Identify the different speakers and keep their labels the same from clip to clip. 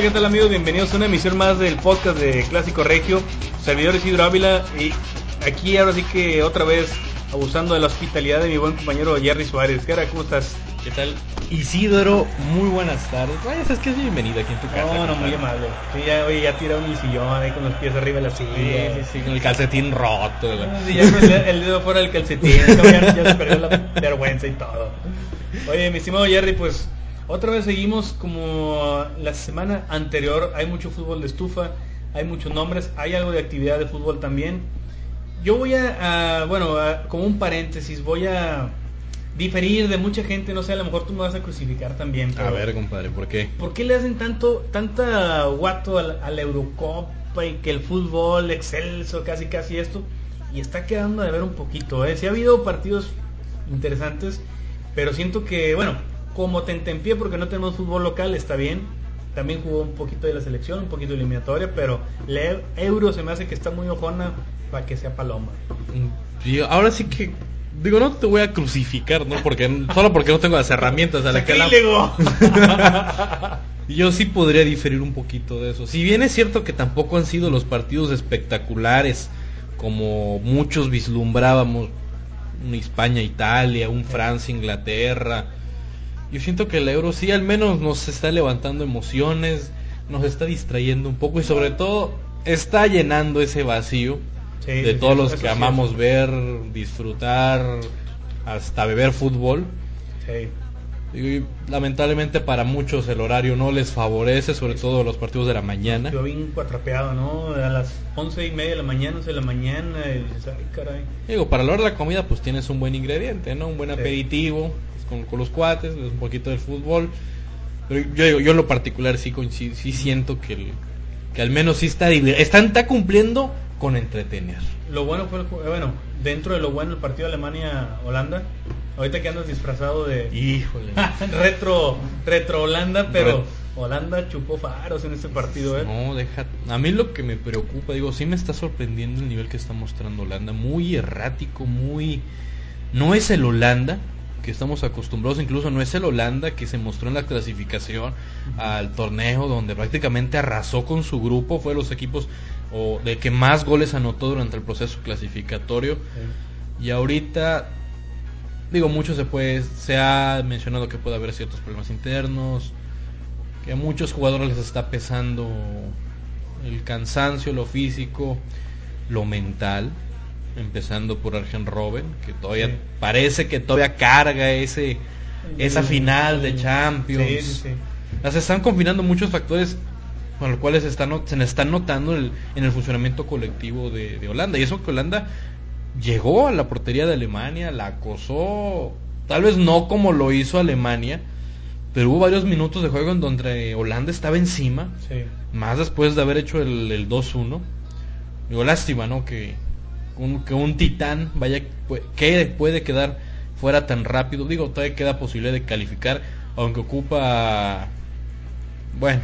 Speaker 1: Hola, ¿qué tal amigos? Bienvenidos a una emisión más del podcast de Clásico Regio. Servidor Isidro Ávila y aquí ahora sí que otra vez abusando de la hospitalidad de mi buen compañero Jerry Suárez. ¿Qué ¿Cómo estás?
Speaker 2: ¿Qué tal? Isidro, muy buenas tardes. Vaya, es que es bienvenido aquí en tu casa.
Speaker 1: No, no, muy amable. Sí, ya, oye, ya tiraron el sillón ahí con los pies arriba de la silla.
Speaker 2: Sí, sí, sí, con el calcetín roto.
Speaker 1: Ah, sí, ya el, el, dedo fuera del calcetín. Ya, ya se perdió la vergüenza y todo. Oye, mi estimado Jerry, pues otra vez seguimos como la semana anterior. Hay mucho fútbol de estufa, hay muchos nombres, hay algo de actividad de fútbol también. Yo voy a, a bueno, a, como un paréntesis, voy a diferir de mucha gente, no sé, a lo mejor tú me vas a crucificar también.
Speaker 2: a ver, compadre, ¿por qué?
Speaker 1: ¿Por qué le hacen tanto, tanta guato a la, a la Eurocopa y que el fútbol excelso, casi casi esto? Y está quedando de ver un poquito, ¿eh? Sí ha habido partidos interesantes, pero siento que, bueno, como tentempié porque no tenemos fútbol local, está bien. También jugó un poquito de la selección, un poquito de eliminatoria, pero el euro se me hace que está muy ojona para que sea paloma.
Speaker 2: Y ahora sí que digo, no te voy a crucificar, ¿no? Porque solo porque no tengo las herramientas a la que la... Yo sí podría diferir un poquito de eso. Si bien es cierto que tampoco han sido los partidos espectaculares como muchos vislumbrábamos, un España-Italia, un Francia-Inglaterra, yo siento que el euro sí al menos nos está levantando emociones, nos está distrayendo un poco y sobre todo está llenando ese vacío sí, de todos los que amamos ver, disfrutar, hasta beber fútbol. Y lamentablemente para muchos el horario no les favorece, sobre todo los partidos de la mañana.
Speaker 1: Yo bien cuatrapeado, ¿no? A las once y media de la mañana, once de la mañana, y dices, ay, caray.
Speaker 2: Digo, para la hora de la comida pues tienes un buen ingrediente, ¿no? Un buen aperitivo con, con, los cuates, un poquito del fútbol. Pero yo, yo en lo particular sí, sí, sí siento que, el, que al menos sí está, está, está cumpliendo con entretener.
Speaker 1: Lo bueno fue, el, bueno, dentro de lo bueno el partido Alemania-Holanda, ahorita que andas disfrazado de...
Speaker 2: Híjole.
Speaker 1: retro, retro Holanda, pero... Ret Holanda chupó faros en este partido, ¿eh?
Speaker 2: No, deja. A mí lo que me preocupa, digo, sí me está sorprendiendo el nivel que está mostrando Holanda. Muy errático, muy. No es el Holanda que estamos acostumbrados, incluso no es el Holanda que se mostró en la clasificación uh -huh. al torneo, donde prácticamente arrasó con su grupo, fue de los equipos o de que más goles anotó durante el proceso clasificatorio. Y ahorita, digo, mucho se puede, se ha mencionado que puede haber ciertos problemas internos, que a muchos jugadores les está pesando el cansancio, lo físico, lo mental, empezando por Argen Robben, que todavía sí. parece que todavía carga ese esa final de Champions.
Speaker 1: Sí, sí,
Speaker 2: Las están combinando muchos factores con los cuales se están, se están notando el, en el funcionamiento colectivo de, de, Holanda. Y eso que Holanda llegó a la portería de Alemania, la acosó, tal vez no como lo hizo Alemania, pero hubo varios minutos de juego en donde Holanda estaba encima,
Speaker 1: sí.
Speaker 2: más después de haber hecho el, el 2-1. Digo, lástima, ¿no? Que un, que un titán vaya, que puede quedar fuera tan rápido. Digo, todavía queda posibilidad de calificar, aunque ocupa, bueno,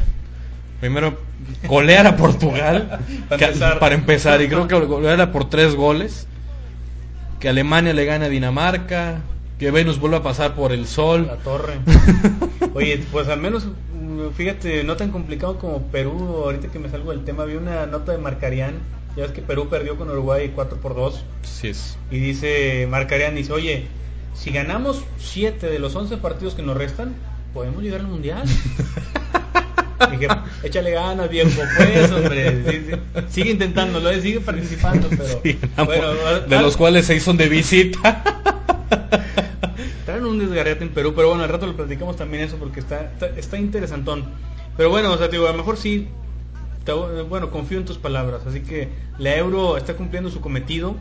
Speaker 2: primero golear a Portugal
Speaker 1: para, empezar.
Speaker 2: para empezar, y creo que golearla por tres goles. Que Alemania le gane a Dinamarca, que Venus vuelva a pasar por el sol.
Speaker 1: La torre. Oye, pues al menos, fíjate, no tan complicado como Perú. Ahorita que me salgo del tema, vi una nota de Marcarian. Ya ves que Perú perdió con Uruguay 4 por 2.
Speaker 2: Sí es.
Speaker 1: Y dice, Marcarian dice, oye, si ganamos 7 de los 11 partidos que nos restan, podemos llegar al Mundial. Dije, échale ganas, viejo, pues, hombre. Sí, sí. Sigue intentándolo, ¿eh? sigue participando, pero.
Speaker 2: Sí, bueno, de los cuales seis son de visita.
Speaker 1: Traen un desgarrete en Perú, pero bueno, al rato lo platicamos también eso porque está, está, está interesantón. Pero bueno, o sea, digo, a lo mejor sí. Te, bueno, confío en tus palabras. Así que la euro está cumpliendo su cometido.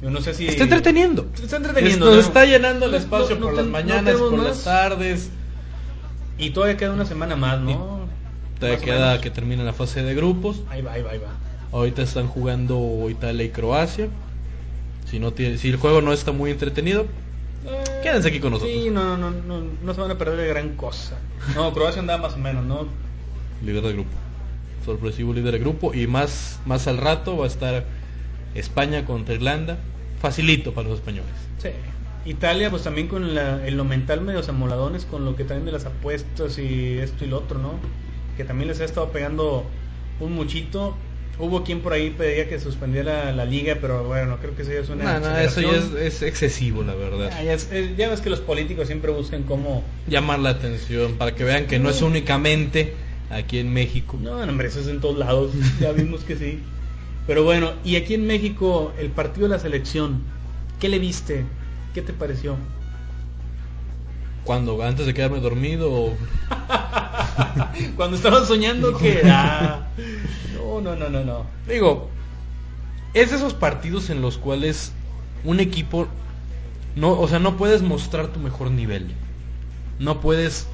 Speaker 1: Yo no sé si.
Speaker 2: Está entreteniendo.
Speaker 1: Está entreteniendo.
Speaker 2: Nos ¿no? está llenando el espacio no, no, por las mañanas, por más. las tardes.
Speaker 1: Y todavía queda una semana más, ¿no?
Speaker 2: Todavía queda que termine la fase de grupos.
Speaker 1: Ahí va, ahí va, ahí va.
Speaker 2: Ahorita están jugando Italia y Croacia. Si, no tiene, si el juego no está muy entretenido, eh, quédense aquí con nosotros.
Speaker 1: Sí, no, no, no, no se van a perder de gran cosa. No, Croacia andaba más o menos, ¿no?
Speaker 2: Líder de grupo. Sorpresivo líder de grupo. Y más, más al rato va a estar España contra Irlanda. Facilito para los españoles.
Speaker 1: Sí. Italia, pues también con la, en lo mental medio amoladones con lo que traen de las apuestas y esto y lo otro, ¿no? Que también les ha estado pegando un muchito. Hubo quien por ahí pedía que suspendiera la liga, pero bueno, creo que eso ya es una.
Speaker 2: No, no, eso ya es, es excesivo, la verdad.
Speaker 1: Ya, ya es- ya ves que los políticos siempre buscan cómo.
Speaker 2: Llamar la atención para que vean que no es únicamente aquí en México.
Speaker 1: No, no, hombre, eso es en todos lados. Ya vimos que sí. Pero bueno, y aquí en México, el partido de la selección, ¿qué le viste? ¿Qué te pareció?
Speaker 2: Cuando antes de quedarme dormido,
Speaker 1: Cuando estaban soñando que. ah, no, no, no, no, no.
Speaker 2: digo, es de esos partidos en los cuales un equipo no, o sea, no puedes mostrar tu mejor nivel. No puedes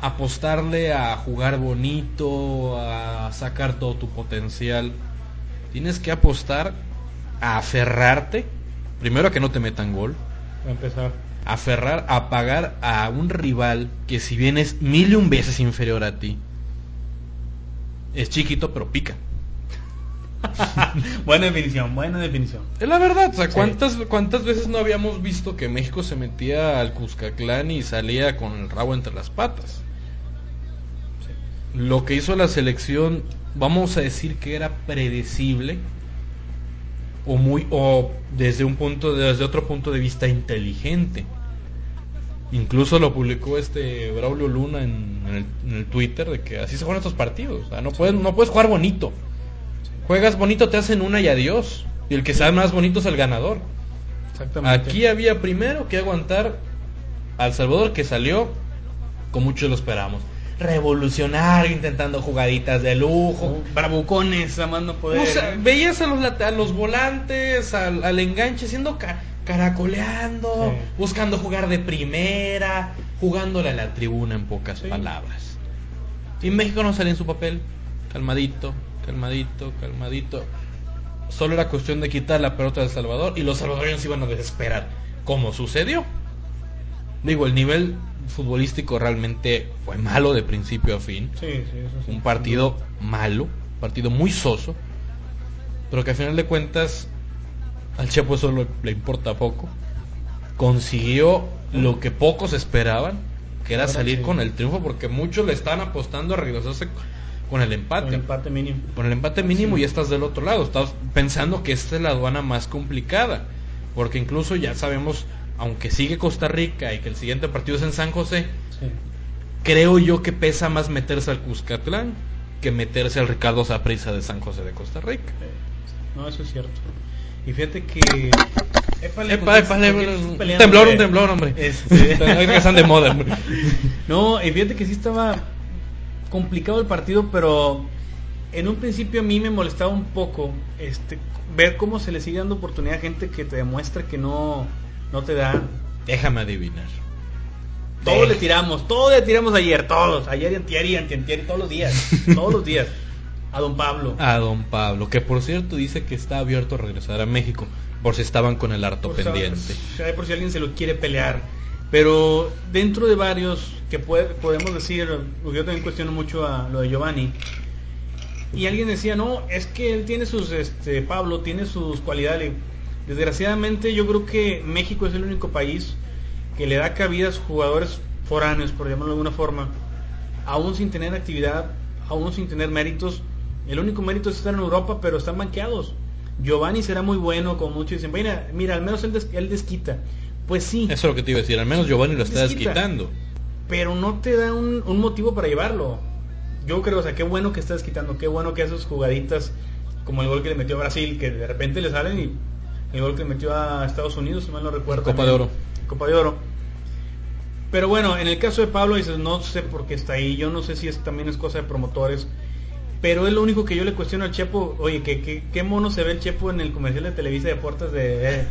Speaker 2: apostarle a jugar bonito, a sacar todo tu potencial. Tienes que apostar a aferrarte, primero a que no te metan gol,
Speaker 1: Para empezar.
Speaker 2: aferrar a pagar a un rival que si bien es mil y un veces inferior a ti, es chiquito pero pica.
Speaker 1: buena definición, buena definición.
Speaker 2: Es la verdad, o sea,
Speaker 1: Sí.
Speaker 2: ¿cuántas, ¿cuántas veces no habíamos visto que México se metía al Cuscatlán y salía con el rabo entre las patas? Lo que hizo la selección, vamos a decir que era predecible o muy o desde un punto desde otro punto de vista inteligente. Incluso lo publicó este Braulio Luna en, en el, en el Twitter de que así se juegan estos partidos, o sea, no puedes no puedes jugar bonito. Juegas bonito, te hacen una y adiós. Y el que sea más bonito es el ganador.
Speaker 1: Exactamente.
Speaker 2: Aquí había primero que aguantar al Salvador que salió, con muchos lo esperamos. Revolucionario, intentando jugaditas de lujo.
Speaker 1: Bravucones, amando poder.
Speaker 2: O sea, veías a los, late- a los volantes, al, al enganche, siendo ca- caracoleando,
Speaker 1: Sí.
Speaker 2: buscando jugar de primera, jugándole a la tribuna en pocas
Speaker 1: Sí.
Speaker 2: palabras. Y México no salía en su papel, calmadito, calmadito, calmadito. Solo era cuestión de quitar la pelota del Salvador y los salvadoreños iban a desesperar, como sucedió. Digo, el nivel futbolístico realmente fue malo de principio a fin
Speaker 1: Sí, sí, eso sí.
Speaker 2: un partido malo, un partido muy soso, pero que al final de cuentas al Chepo eso lo- le importa poco. Consiguió lo que pocos esperaban, que era
Speaker 1: Ahora
Speaker 2: salir con el triunfo, porque muchos le están apostando a regresarse con el empate.
Speaker 1: Un empate mínimo.
Speaker 2: Con el empate mínimo
Speaker 1: Sí.
Speaker 2: y estás del otro lado. Estás pensando que esta es la aduana más complicada. Porque incluso ya sabemos, aunque sigue Costa Rica y que el siguiente partido es en San José,
Speaker 1: Sí.
Speaker 2: creo yo que pesa más meterse al Cuscatlán que meterse al Ricardo Saprissa de San José de Costa Rica.
Speaker 1: No, eso es cierto. Y fíjate que. Épale,
Speaker 2: Epa,
Speaker 1: ¿con quién-
Speaker 2: epa,
Speaker 1: con
Speaker 2: epa,
Speaker 1: quién estás
Speaker 2: un
Speaker 1: peleando,
Speaker 2: temblor, un temblor, hombre.
Speaker 1: Este-
Speaker 2: están de moda, hombre.
Speaker 1: No, y fíjate que sí estaba complicado el partido, pero en un principio a mí me molestaba un poco este ver cómo se le sigue dando oportunidad a gente que te demuestra que no, no te da.
Speaker 2: Déjame adivinar.
Speaker 1: Todo
Speaker 2: Deja.
Speaker 1: le tiramos, todo le tiramos ayer, todos, ayer y antier y antier, todos los días, todos los días. A don Pablo.
Speaker 2: A don Pablo, que por cierto dice que está abierto a regresar a México, por si estaban con el harto
Speaker 1: Por
Speaker 2: pendiente.
Speaker 1: por si alguien se lo quiere pelear. Pero dentro de varios que puede- podemos decir, porque yo también cuestiono mucho a lo de Giovanni. Y alguien decía, no, es que él tiene sus, este, Pablo tiene sus cualidades. Desgraciadamente yo creo que México es el único país que le da cabida a sus jugadores foráneos, por llamarlo de alguna forma, aún sin tener actividad, aún sin tener méritos. El único mérito es estar en Europa, pero están banqueados. Giovanni será muy bueno, como muchos dicen, mira, mira al menos él, des- él desquita. Pues sí,
Speaker 2: Eso es lo que te iba a decir, al menos Giovanni lo está
Speaker 1: Desquita.
Speaker 2: desquitando.
Speaker 1: pero no te da un, un motivo para llevarlo. Yo creo, o sea, qué bueno que está desquitando, qué bueno que esas jugaditas, como el gol que le metió a Brasil, que de repente le salen y el gol que metió a Estados Unidos, si mal no recuerdo.
Speaker 2: Copa
Speaker 1: también.
Speaker 2: de Oro.
Speaker 1: Copa de Oro. Pero bueno, en el caso de Pablo, dices, no sé por qué está ahí, yo no sé si es, también es cosa de promotores, pero es lo único que yo le cuestiono al Chepo, oye, ¿qué, qué, qué mono se ve el Chepo en el comercial de Televisa de Deportes de... Eh,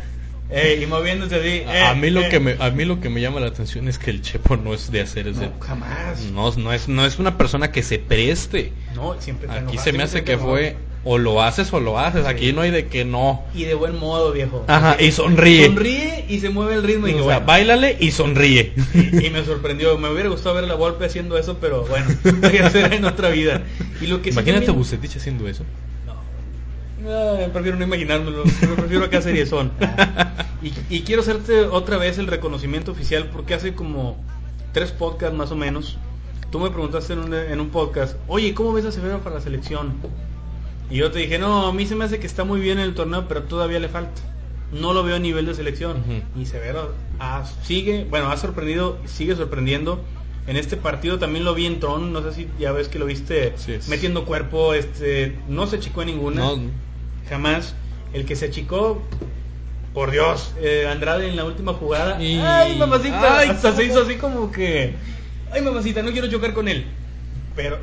Speaker 1: eh, y moviéndose así. eh,
Speaker 2: a, mí lo
Speaker 1: eh.
Speaker 2: que me, a mí lo que me llama la atención es que el Chepo no es de hacer ese.
Speaker 1: No, jamás.
Speaker 2: No, no es, no es una persona que se preste.
Speaker 1: No, siempre
Speaker 2: Aquí
Speaker 1: enojado,
Speaker 2: se me hace que
Speaker 1: enojado.
Speaker 2: fue o lo haces o lo haces. Aquí
Speaker 1: Sí.
Speaker 2: no hay de que no.
Speaker 1: Y de buen modo, viejo.
Speaker 2: Ajá, y sonríe.
Speaker 1: Sonríe y se mueve el ritmo. Y,
Speaker 2: O sea,
Speaker 1: bueno,
Speaker 2: bailale y sonríe.
Speaker 1: y me sorprendió. Me hubiera gustado ver la golpe haciendo eso, pero bueno, voy a hacer en otra vida. Y lo que sí
Speaker 2: Imagínate a
Speaker 1: también-
Speaker 2: Bucetich haciendo eso.
Speaker 1: No, prefiero no imaginármelo. Prefiero acá seriezón. Y, y quiero hacerte otra vez el reconocimiento oficial porque hace como tres podcasts más o menos tú me preguntaste en un, en un podcast, oye, ¿cómo ves a Severo para la selección? Y yo te dije, no, a mí se me hace que está muy bien en el torneo, pero todavía le falta. No lo veo a nivel de selección. Y Severo ah, sigue, bueno, ha sorprendido, sigue sorprendiendo. En este partido también lo vi en Tron, no sé si ya ves que lo viste metiendo cuerpo, este, no se achicó en ninguna,
Speaker 2: No,
Speaker 1: jamás. El que se achicó, por Dios, eh, Andrade en la última jugada,
Speaker 2: Y-
Speaker 1: ay mamacita,
Speaker 2: Ay,
Speaker 1: hasta se hizo así como que, ay mamacita, no quiero chocar con él. Pero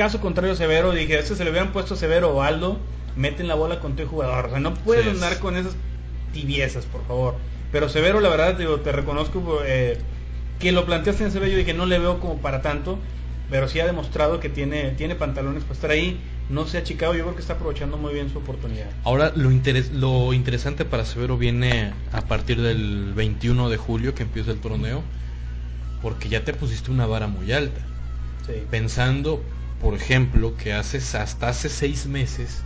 Speaker 1: caso contrario Severo, dije, este se le hubieran puesto Severo o Aldo, meten la bola con tu jugador, o sea, no puedes
Speaker 2: Sí,
Speaker 1: andar con esas tibiezas, por favor. Pero Severo, la verdad, digo, te reconozco eh, que lo planteaste en Severo, yo dije, no le veo como para tanto, pero sí ha demostrado que tiene, tiene pantalones para estar ahí, no se ha achicado, yo creo que está aprovechando muy bien su oportunidad.
Speaker 2: Ahora lo, interes- lo interesante para Severo viene a partir del 21 de julio que empieza el torneo, porque ya te pusiste una vara muy alta.
Speaker 1: Sí.
Speaker 2: Pensando, por ejemplo, que haces hasta hace seis meses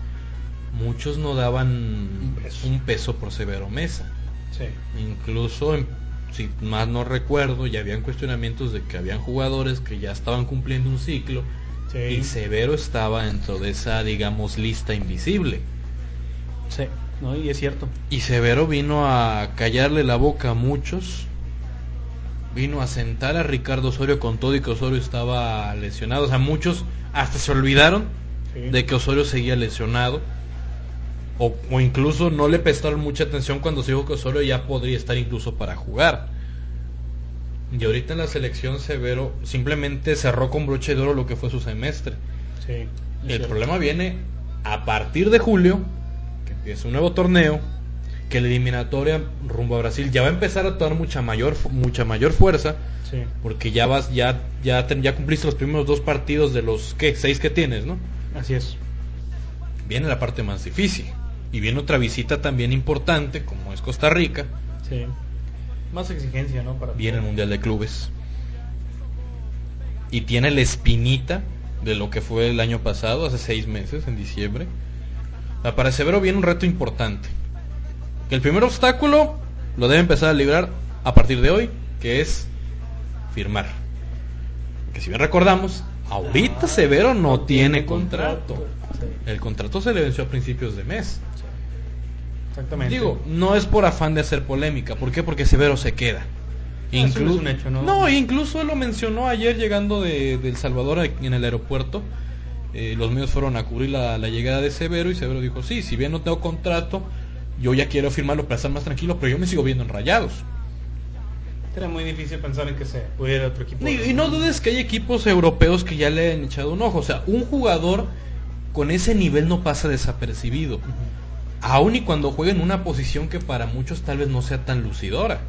Speaker 2: muchos no daban
Speaker 1: Un peso.
Speaker 2: un peso por Severo Mesa.
Speaker 1: Sí.
Speaker 2: Incluso, si más no recuerdo, ya habían cuestionamientos de que habían jugadores que ya estaban cumpliendo un ciclo
Speaker 1: Sí.
Speaker 2: y Severo estaba dentro de esa, digamos, lista invisible.
Speaker 1: Sí, no, y es cierto.
Speaker 2: Y Severo vino a callarle la boca a muchos. Vino a sentar a Ricardo Osorio con todo y que Osorio estaba lesionado. O sea, muchos hasta se olvidaron
Speaker 1: Sí.
Speaker 2: de que Osorio seguía lesionado. O, o incluso no le prestaron mucha atención cuando se dijo que Osorio ya podría estar incluso para jugar. Y ahorita en la selección Severo simplemente cerró con broche de oro lo que fue su semestre.
Speaker 1: Sí,
Speaker 2: El
Speaker 1: cierto.
Speaker 2: problema viene a partir de julio, que empieza un nuevo torneo, que la eliminatoria rumbo a Brasil ya va a empezar a tomar mucha mayor mucha mayor fuerza,
Speaker 1: Sí,
Speaker 2: porque ya vas ya ya ten- ya cumpliste los primeros dos partidos de los que seis que tienes, ¿no?
Speaker 1: así es.
Speaker 2: Viene la parte más difícil y viene otra visita también importante como es Costa Rica,
Speaker 1: Sí. Más exigencia, ¿no? Para
Speaker 2: viene el Mundial de Clubes y tiene la espinita de lo que fue el año pasado, hace seis meses, en diciembre. Para Severo viene un reto importante. Que el primer obstáculo lo debe empezar a librar a partir de hoy, que es firmar. Que si bien recordamos, ahorita
Speaker 1: Ah,
Speaker 2: Severo no tiene contrato. El contrato se le venció a principios de mes.
Speaker 1: exactamente.
Speaker 2: Digo, no es por afán de hacer polémica. ¿Por qué? Porque Severo se queda.
Speaker 1: eso no hecho, ¿no?
Speaker 2: incluso lo mencionó ayer llegando de, de El Salvador en el aeropuerto. Eh, los medios fueron a cubrir la, la llegada de Severo y Severo dijo, sí, si bien no tengo contrato, yo ya quiero firmarlo para estar más tranquilo, pero yo me sigo viendo en rayados.
Speaker 1: Era muy difícil pensar en que se pudiera otro equipo.
Speaker 2: Y, y no dudes que hay equipos europeos que ya le han echado un ojo. O sea, un jugador con ese nivel no pasa desapercibido.
Speaker 1: Ujú.
Speaker 2: Aun y cuando juega en una posición que para muchos tal vez no sea tan lucidora.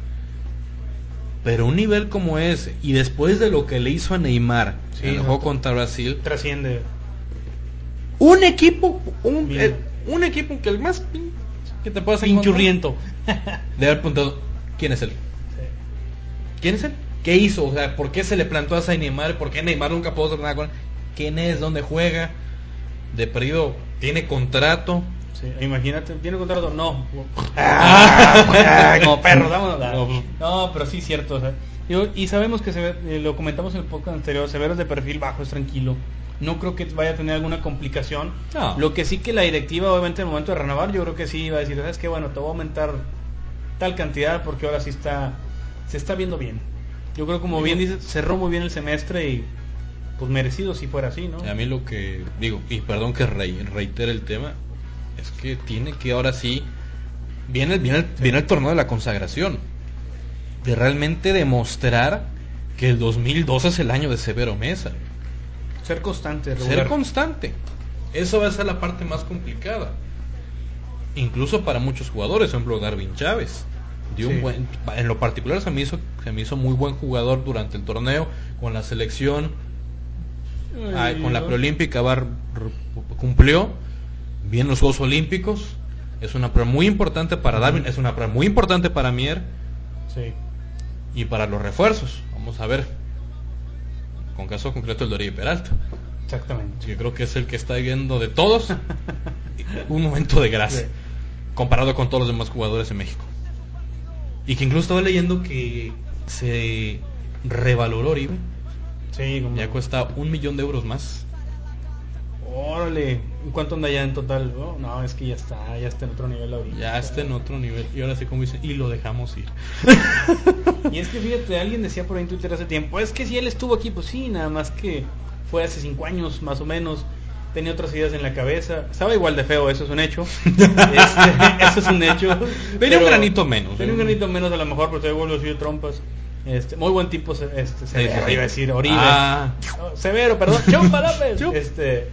Speaker 2: Pero un nivel como ese, y después de lo que le hizo a Neymar
Speaker 1: Sí,
Speaker 2: en el juego contra Brasil,
Speaker 1: Trasciende.
Speaker 2: un equipo, un,
Speaker 1: Bien.
Speaker 2: eh, un equipo que el más que te puedas
Speaker 1: Pinchurriento.
Speaker 2: de haber preguntado, ¿quién es él? ¿Quién es él? ¿Qué hizo? O sea, ¿por qué se le plantó a Neymar? ¿Por qué Neymar nunca pudo hacer nada con él? ¿Quién es? ¿Dónde juega? De perdido, ¿tiene contrato?
Speaker 1: Sí, imagínate, ¿tiene contrato? No. Ah, como perro, vámonos.
Speaker 2: No,
Speaker 1: No, pero sí, cierto. o sea, digo, y sabemos que se, eh, lo comentamos en el podcast anterior, Severo es de perfil bajo, es tranquilo. No creo que vaya a tener alguna complicación.
Speaker 2: No.
Speaker 1: Lo que sí que la directiva, obviamente, en el momento de renovar, yo creo que sí va a decir, ¿sabes qué? Bueno, te voy a aumentar tal cantidad porque ahora sí está, se está viendo bien. Yo creo, como bien dices, cerró muy bien el semestre y pues merecido si fuera así, ¿no?
Speaker 2: A mí lo que digo, y perdón que re- reitere el tema, es que tiene que ahora sí, viene, viene, el, viene el torneo de la consagración, de realmente demostrar que el 2012 es el año de Severo Mesa,
Speaker 1: Ser constante,
Speaker 2: ser constante. Eso va a ser la parte más complicada. Incluso para muchos jugadores, por ejemplo Darwin Chávez. Dio
Speaker 1: Sí.
Speaker 2: un buen, en lo particular se me hizo se me hizo muy buen jugador durante el torneo con la selección Ah, con la preolímpica va, r- cumplió bien los Juegos Olímpicos. Es una prueba muy importante para Darwin, es una prueba muy importante para Mier
Speaker 1: Sí.
Speaker 2: y para los refuerzos. Vamos a ver. Con caso concreto el Doria Peralta.
Speaker 1: Exactamente.
Speaker 2: Yo creo que es el que está viendo de todos un momento de gracia comparado con todos los demás jugadores en México. Y que incluso estaba leyendo que se revaloró Oribe
Speaker 1: Sí, como...
Speaker 2: Ya cuesta un millón de euros más.
Speaker 1: Órale, ¿en cuánto anda ya en total? Oh, no, es que ya está, ya está en otro nivel ahorita.
Speaker 2: Ya está en otro nivel. Y ahora sí, como dicen, y lo dejamos ir.
Speaker 1: y es que fíjate, alguien decía por ahí en Twitter hace tiempo, es que si él estuvo aquí, pues sí, nada más que fue hace cinco años más o menos. Tenía otras ideas en la cabeza. Estaba igual de feo, eso es un hecho. Este, eso es un hecho.
Speaker 2: Tenía un granito menos.
Speaker 1: Tenía un
Speaker 2: ¿eh?
Speaker 1: granito menos a lo mejor, pero todavía vuelvo a decir trompas. Este, muy buen tipo, este, severo,
Speaker 2: sí, sí.
Speaker 1: iba a decir Oribe.
Speaker 2: Ah.
Speaker 1: No, severo, perdón. Chupa López. Este,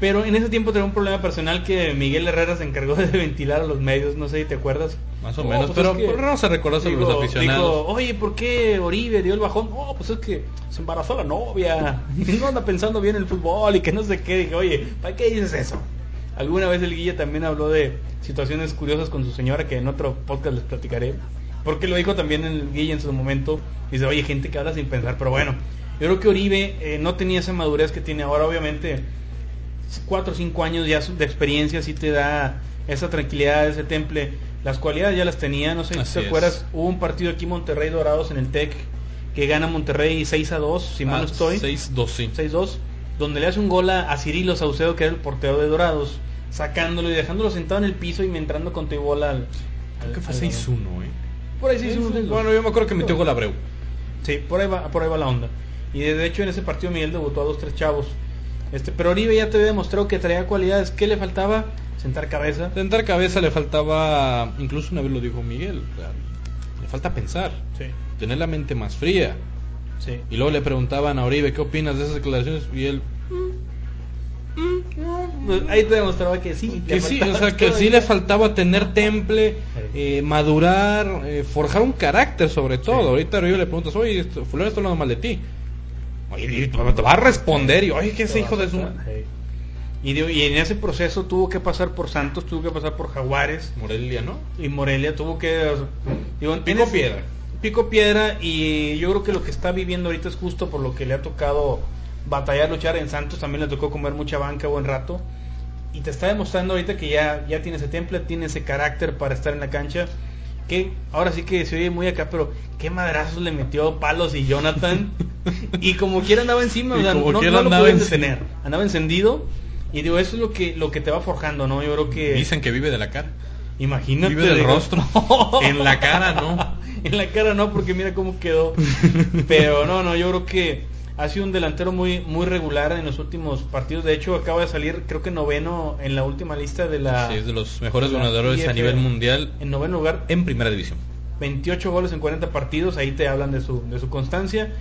Speaker 1: pero en ese tiempo tenía un problema personal que Miguel Herrera se encargó de ventilar a los medios, no sé si te acuerdas.
Speaker 2: Más o
Speaker 1: No,
Speaker 2: menos,
Speaker 1: pues
Speaker 2: pero
Speaker 1: es que-
Speaker 2: no se recuerda sobre
Speaker 1: Dijo-
Speaker 2: los aficionados.
Speaker 1: dijo, Oye, ¿por qué Oribe dio el bajón? No, pues es que se embarazó la novia. Y no anda pensando bien en el fútbol y que no sé qué. Dije, oye, ¿para qué dices eso? Alguna vez el Guilla también habló de situaciones curiosas con su señora que en otro podcast les platicaré. Porque lo dijo también el Guilla en su momento. Dice, oye, gente que habla sin pensar. Pero bueno, yo creo que Oribe eh, no tenía esa madurez que tiene ahora. Obviamente, cuatro o cinco años ya de experiencia sí te da esa tranquilidad, ese temple. Las cualidades ya las tenía, no sé si
Speaker 2: Así
Speaker 1: te
Speaker 2: es.
Speaker 1: acuerdas, hubo un partido aquí Monterrey Dorados en el TEC que gana Monterrey 6 a 2, si mal no estoy.
Speaker 2: 6-2, sí.
Speaker 1: 6-2, donde le hace un gol a, Cirilo Saucedo, que era el portero de Dorados, sacándolo y dejándolo sentado en el piso y entrando con tu bola al.
Speaker 2: Creo que fue
Speaker 1: al-
Speaker 2: 6-1, ¿eh?
Speaker 1: Por ahí 6-1.
Speaker 2: Bueno, yo me acuerdo que metió gol Abreu.
Speaker 1: Sí, por ahí va, por ahí va la onda. Y de hecho en ese partido Miguel debutó a dos, tres chavos. Este, pero Oribe ya te había demostrado que traía cualidades. ¿Qué le faltaba? Sentar cabeza.
Speaker 2: Sentar cabeza le faltaba, incluso una vez lo dijo Miguel, le falta pensar,
Speaker 1: Sí,
Speaker 2: tener la mente más fría.
Speaker 1: sí.
Speaker 2: Y luego le preguntaban a Oribe, ¿qué opinas de esas declaraciones? Y él,
Speaker 1: Pues ahí te demostraba que sí.
Speaker 2: que sí, o sea, que sí le faltaba tener temple, eh, madurar, eh, forjar un carácter sobre todo.
Speaker 1: Sí.
Speaker 2: Ahorita Oribe le preguntas, oye, esto, fulano está hablando mal de ti. Oye, y te va a responder y, oye, ¿qué ese hijo de su... ma-?"
Speaker 1: Sí. Y, de- y en ese proceso tuvo que pasar por Santos, tuvo que pasar por Jaguares
Speaker 2: Morelia, ¿no?
Speaker 1: y Morelia tuvo que digo,
Speaker 2: Pico
Speaker 1: ese-
Speaker 2: piedra.
Speaker 1: pico piedra y yo creo que lo que está viviendo ahorita es justo por lo que le ha tocado batallar luchar en Santos también le tocó comer mucha banca buen rato y te está demostrando ahorita que ya ya tiene ese temple tiene ese carácter para estar en la cancha que ahora sí que se oye muy acá pero qué madrazos le metió palos y Jonathan y como quiera andaba encima o sea, no, no lo
Speaker 2: encima.
Speaker 1: detener andaba encendido y digo eso es lo que lo que te va forjando no yo creo que
Speaker 2: Dicen que vive de la cara.
Speaker 1: Imagínate.
Speaker 2: Vive del
Speaker 1: digo.
Speaker 2: rostro. en la cara, ¿no?
Speaker 1: en la cara no, porque mira cómo quedó. Pero no, no, yo creo que ha sido un delantero muy muy regular en los últimos partidos. De hecho, acaba de salir, creo que noveno en la última lista de la.
Speaker 2: Sí, es de los mejores ganadores a nivel mundial
Speaker 1: En noveno lugar,
Speaker 2: en primera división.
Speaker 1: 28 goles en 40 partidos. Ahí te hablan de su, de su constancia.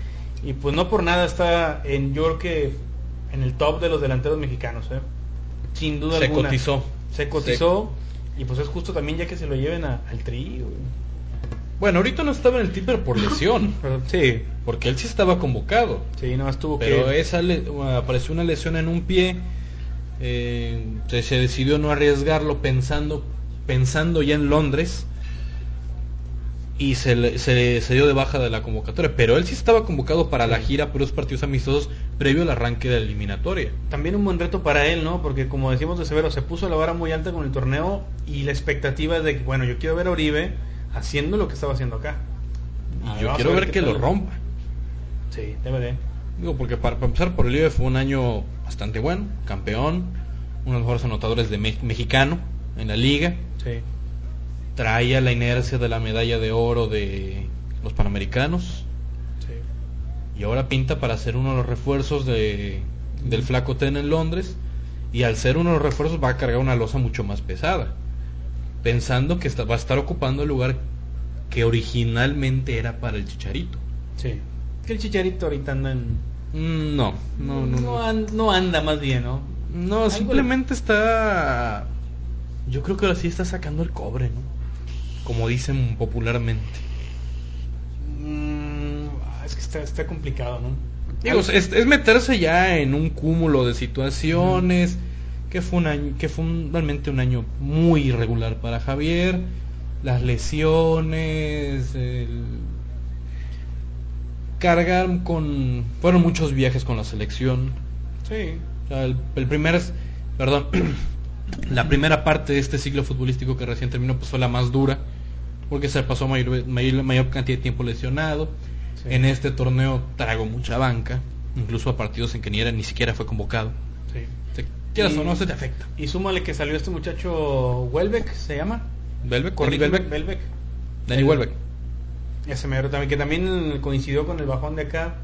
Speaker 1: Y pues no por nada está en, yo creo que en el top de los delanteros mexicanos. ¿eh? Sin duda
Speaker 2: Se
Speaker 1: alguna.
Speaker 2: cotizó.
Speaker 1: Se cotizó. Y pues es justo también ya que se lo lleven a- al tri. güey.
Speaker 2: Bueno, ahorita no estaba en el Tipper por lesión,
Speaker 1: Pero, sí,
Speaker 2: porque él sí estaba convocado.
Speaker 1: sí, no estuvo
Speaker 2: Pero
Speaker 1: que.
Speaker 2: esa le- apareció una lesión en un pie. eh, se, se decidió no arriesgarlo pensando pensando ya en Londres y se, le- se, se dio de baja de la convocatoria. Pero él sí estaba convocado para la gira por los partidos amistosos previo al arranque de la eliminatoria.
Speaker 1: También un buen reto para él, ¿no? Porque como decimos de Severo, se puso la vara muy alta con el torneo y la expectativa es de que, bueno, yo quiero ver a Oribe haciendo lo que estaba haciendo acá.
Speaker 2: Y
Speaker 1: A ver,
Speaker 2: yo quiero ver que lo rompa.
Speaker 1: Sí, DVD.
Speaker 2: Digo, porque para, para empezar por el IBE fue un año bastante bueno, campeón, uno de los mejores anotadores de me- mexicano en la liga,
Speaker 1: Sí.
Speaker 2: traía la inercia de la medalla de oro de los Panamericanos
Speaker 1: Sí.
Speaker 2: y ahora pinta para ser uno de los refuerzos de, del Flaco Ten en Londres y al ser uno de los refuerzos va a cargar una losa mucho más pesada, pensando que está- va a estar ocupando el lugar que originalmente era para el Chicharito.
Speaker 1: Sí. Que el chicharito ahorita anda en.
Speaker 2: Mm, No, no, no, no.
Speaker 1: an- no anda más bien, ¿no?
Speaker 2: No, simplemente está. Yo creo que ahora sí está sacando el cobre, ¿no? Como dicen popularmente.
Speaker 1: Mm, es que está, está complicado, ¿no?
Speaker 2: Digo,
Speaker 1: Algo-
Speaker 2: es, es meterse ya en un cúmulo de situaciones. Que fue un año, que fue un- realmente un año muy irregular para Javier. Las lesiones, el cargar con. Fueron muchos viajes con la selección.
Speaker 1: Sí.
Speaker 2: O sea, el, el primer, perdón, la primera parte de este ciclo futbolístico que recién terminó pues fue la más dura, porque se pasó mayor, mayor, mayor cantidad de tiempo lesionado.
Speaker 1: Sí.
Speaker 2: En este torneo trago mucha banca, incluso a partidos en que ni era ni siquiera fue convocado.
Speaker 1: Sí.
Speaker 2: Quieras
Speaker 1: Y-
Speaker 2: o no, se te afecta.
Speaker 1: Y súmale que salió este muchacho Welbeck, ¿se llama?
Speaker 2: Welbeck, Welbeck,
Speaker 1: Welbeck.
Speaker 2: Danny
Speaker 1: El-
Speaker 2: Welbeck.
Speaker 1: Ese mero también, que también coincidió con el bajón de acá.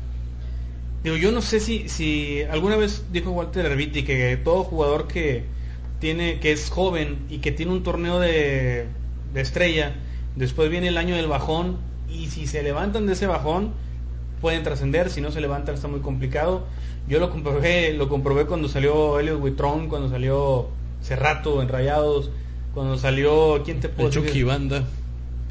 Speaker 1: Digo, yo no sé si, si alguna vez dijo Walter Herbiti que todo jugador que tiene, que es joven y que tiene un torneo de, de estrella, después viene el año del bajón y si se levantan de ese bajón pueden trascender, si no se levantan está muy complicado. Yo lo comprobé, lo comprobé cuando salió Elliot Buitrón, cuando salió Cerrato en Rayados, cuando salió quién te puedo decir?
Speaker 2: Chucky Banda.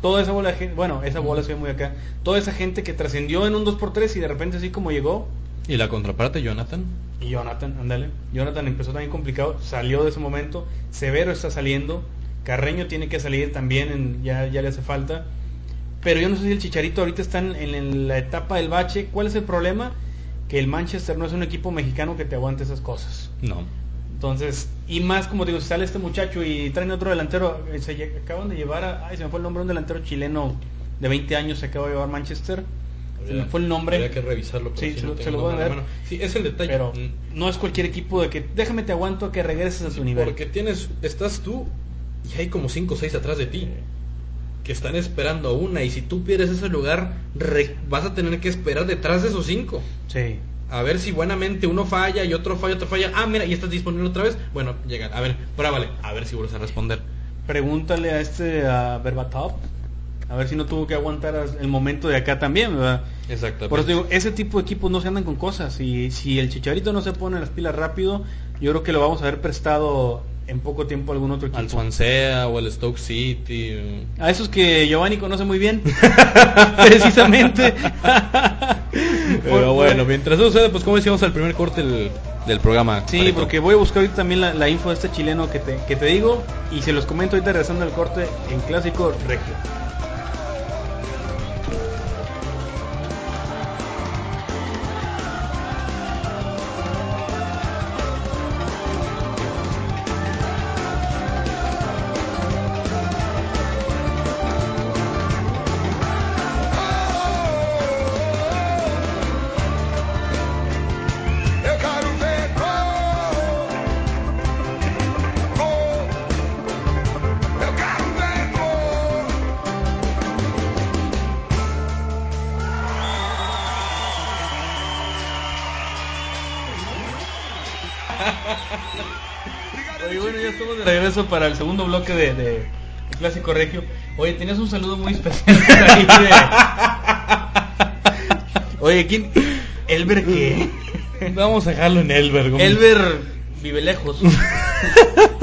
Speaker 1: toda esa bola de gente, bueno, esa bola se ve muy acá, toda esa gente que trascendió en un 2x3 y de repente así como llegó,
Speaker 2: Y la contraparte, Jonathan.
Speaker 1: y Jonathan, ándale, Jonathan empezó también complicado, salió de ese momento, Severo está saliendo, Carreño tiene que salir también, en- ya, ya le hace falta, pero yo no sé si el Chicharito ahorita está en, en la etapa del bache, ¿cuál es el problema? Que el Manchester no es un equipo mexicano que te aguante esas cosas.
Speaker 2: No.
Speaker 1: Entonces, y más como digo, si sale este muchacho y traen otro delantero, eh, se acaban de llevar a, ay, se me fue el nombre, un delantero chileno de 20 años se acaba de llevar Manchester. Se me fue el nombre.
Speaker 2: Habría que revisarlo. pero
Speaker 1: Sí,
Speaker 2: si
Speaker 1: se
Speaker 2: no
Speaker 1: lo- se voy a ver.
Speaker 2: Sí, es el detalle.
Speaker 1: Pero
Speaker 2: Mm,
Speaker 1: no es cualquier equipo de que déjame te aguanto a que regreses a tu nivel.
Speaker 2: Porque tienes, estás tú y hay como 5 o 6 atrás de ti que están esperando a una y si tú pierdes ese lugar re- vas a tener que esperar detrás de esos 5
Speaker 1: Sí.
Speaker 2: a ver si buenamente uno falla y otro falla, otro falla. Ah, mira, y estás disponible otra vez. Bueno, llegan. A ver, pruébale. A ver si vuelves a responder.
Speaker 1: Pregúntale a este a Berbatov a ver si no tuvo que aguantar el momento de acá también, ¿verdad?
Speaker 2: Exactamente.
Speaker 1: Por eso digo, ese tipo de equipos no se andan con cosas. Y si el Chicharito no se pone las pilas rápido, yo creo que lo vamos a ver prestado en poco tiempo algún otro
Speaker 2: Al. Swansea o al Stoke City.
Speaker 1: A esos que Giovanni conoce muy bien. Precisamente.
Speaker 2: Pero bueno, mientras eso sucede, pues como decíamos al primer corte del, del programa.
Speaker 1: Sí, porque voy a buscar ahorita también la, la info de este chileno que te, que te digo y se los comento ahorita regresando al corte en Clásico Regio. Regreso para el segundo bloque de, de- de Clásico Regio. Oye, tenías un saludo muy especial por ahí de- Oye, ¿quién? ¿Elber qué?
Speaker 2: Vamos a dejarlo en Elber. hombre.
Speaker 1: Elber vive lejos.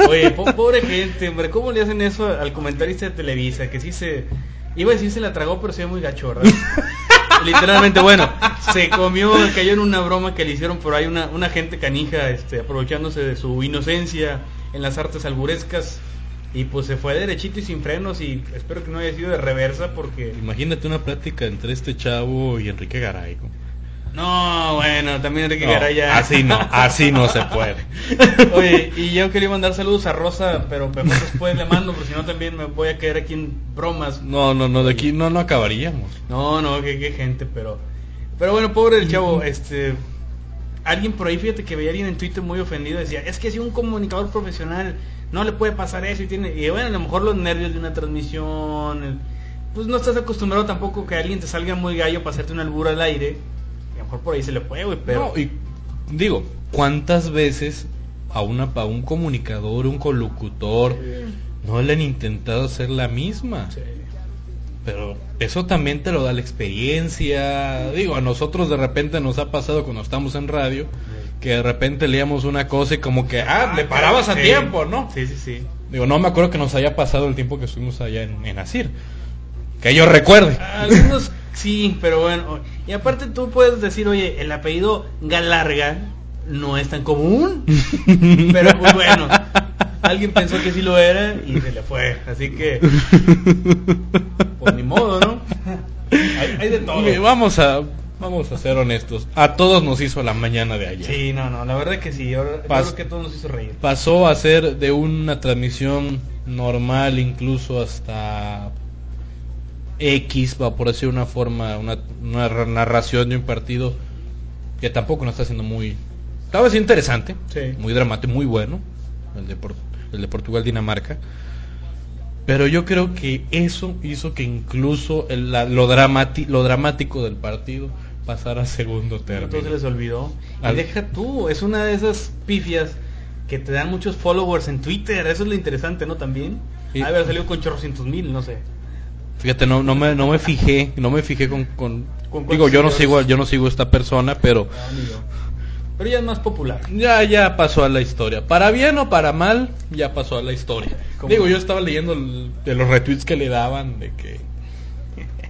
Speaker 1: Oye, po- pobre gente, hombre, ¿cómo le hacen eso al comentarista de Televisa? Que sí se... Iba a decir se la tragó, pero se ve muy gacho, ¿verdad? Literalmente, bueno, se comió, cayó en una broma que le hicieron por ahí una, una gente canija, este, aprovechándose de su inocencia en las artes alburescas. Y pues se fue derechito y sin frenos y espero que no haya sido de reversa porque...
Speaker 2: Imagínate una plática entre este chavo y Enrique Garay. ¿no?
Speaker 1: No, bueno, también Enrique
Speaker 2: No,
Speaker 1: Garay ya...
Speaker 2: Así no, así no se puede.
Speaker 1: Oye, y yo quería mandar saludos a Rosa, pero mejor después le mando, porque si no también me voy a quedar aquí en bromas.
Speaker 2: No, no, no, de aquí no, no acabaríamos.
Speaker 1: No, no, qué, qué gente, pero... Pero bueno, pobre el chavo, este... Alguien por ahí, fíjate que veía alguien en Twitter muy ofendido, decía, es que si un comunicador profesional no le puede pasar eso y tiene... Y bueno, a lo mejor los nervios de una transmisión, el- pues no estás acostumbrado tampoco que alguien te salga muy gallo para hacerte un albur al aire. Y a lo mejor por ahí se le puede, güey, pero...
Speaker 2: No, y digo, ¿cuántas veces a, una, a un comunicador, un colocutor, no le han intentado hacer la misma?
Speaker 1: Sí.
Speaker 2: Pero eso también te lo da la experiencia. Digo, a nosotros de repente nos ha pasado cuando estamos en radio, que de repente leíamos una cosa y como que, ah, le parabas a
Speaker 1: Sí.
Speaker 2: tiempo, ¿no?
Speaker 1: Sí, sí, sí.
Speaker 2: Digo, no me acuerdo que nos haya pasado el tiempo que estuvimos allá en, en Asir. Que yo recuerde.
Speaker 1: Algunos sí, pero bueno. Y aparte tú puedes decir, oye, el apellido Galarga no es tan común. Pero pues bueno, alguien pensó que sí lo era y se le fue. Así que, pues ni modo, ¿no? Hay, hay de todo.
Speaker 2: Vamos a, vamos a ser honestos. A todos nos hizo la mañana de ayer.
Speaker 1: Sí, no, no, la verdad que sí. Yo creo que a todos nos hizo reír.
Speaker 2: Pasó a ser de una transmisión normal, incluso hasta X, va por decir una forma, una, una narración de un partido, que tampoco no está siendo muy... Estaba siendo interesante,
Speaker 1: Sí.
Speaker 2: muy dramático, muy bueno, el de, Por- el de Portugal-Dinamarca. Pero yo creo que eso hizo que incluso el- la- lo, dramati- lo dramático del partido pasara a segundo término.
Speaker 1: Entonces les olvidó. Y deja tú, es una de esas pifias que te dan muchos followers en Twitter. Eso es lo interesante, ¿no? También.
Speaker 2: Y-
Speaker 1: haber salido con chorrocientos mil, no sé.
Speaker 2: Fíjate, no, no me, no me fijé, no me fijé con, con-
Speaker 1: ¿Con
Speaker 2: digo, yo no sigo, yo no sigo a esta persona, pero
Speaker 1: Ah. Pero ya es más popular.
Speaker 2: ya, ya pasó a la historia. Para bien o para mal, ya pasó a la historia.
Speaker 1: ¿Cómo?
Speaker 2: Digo, yo estaba leyendo el- de los retweets que le daban de que,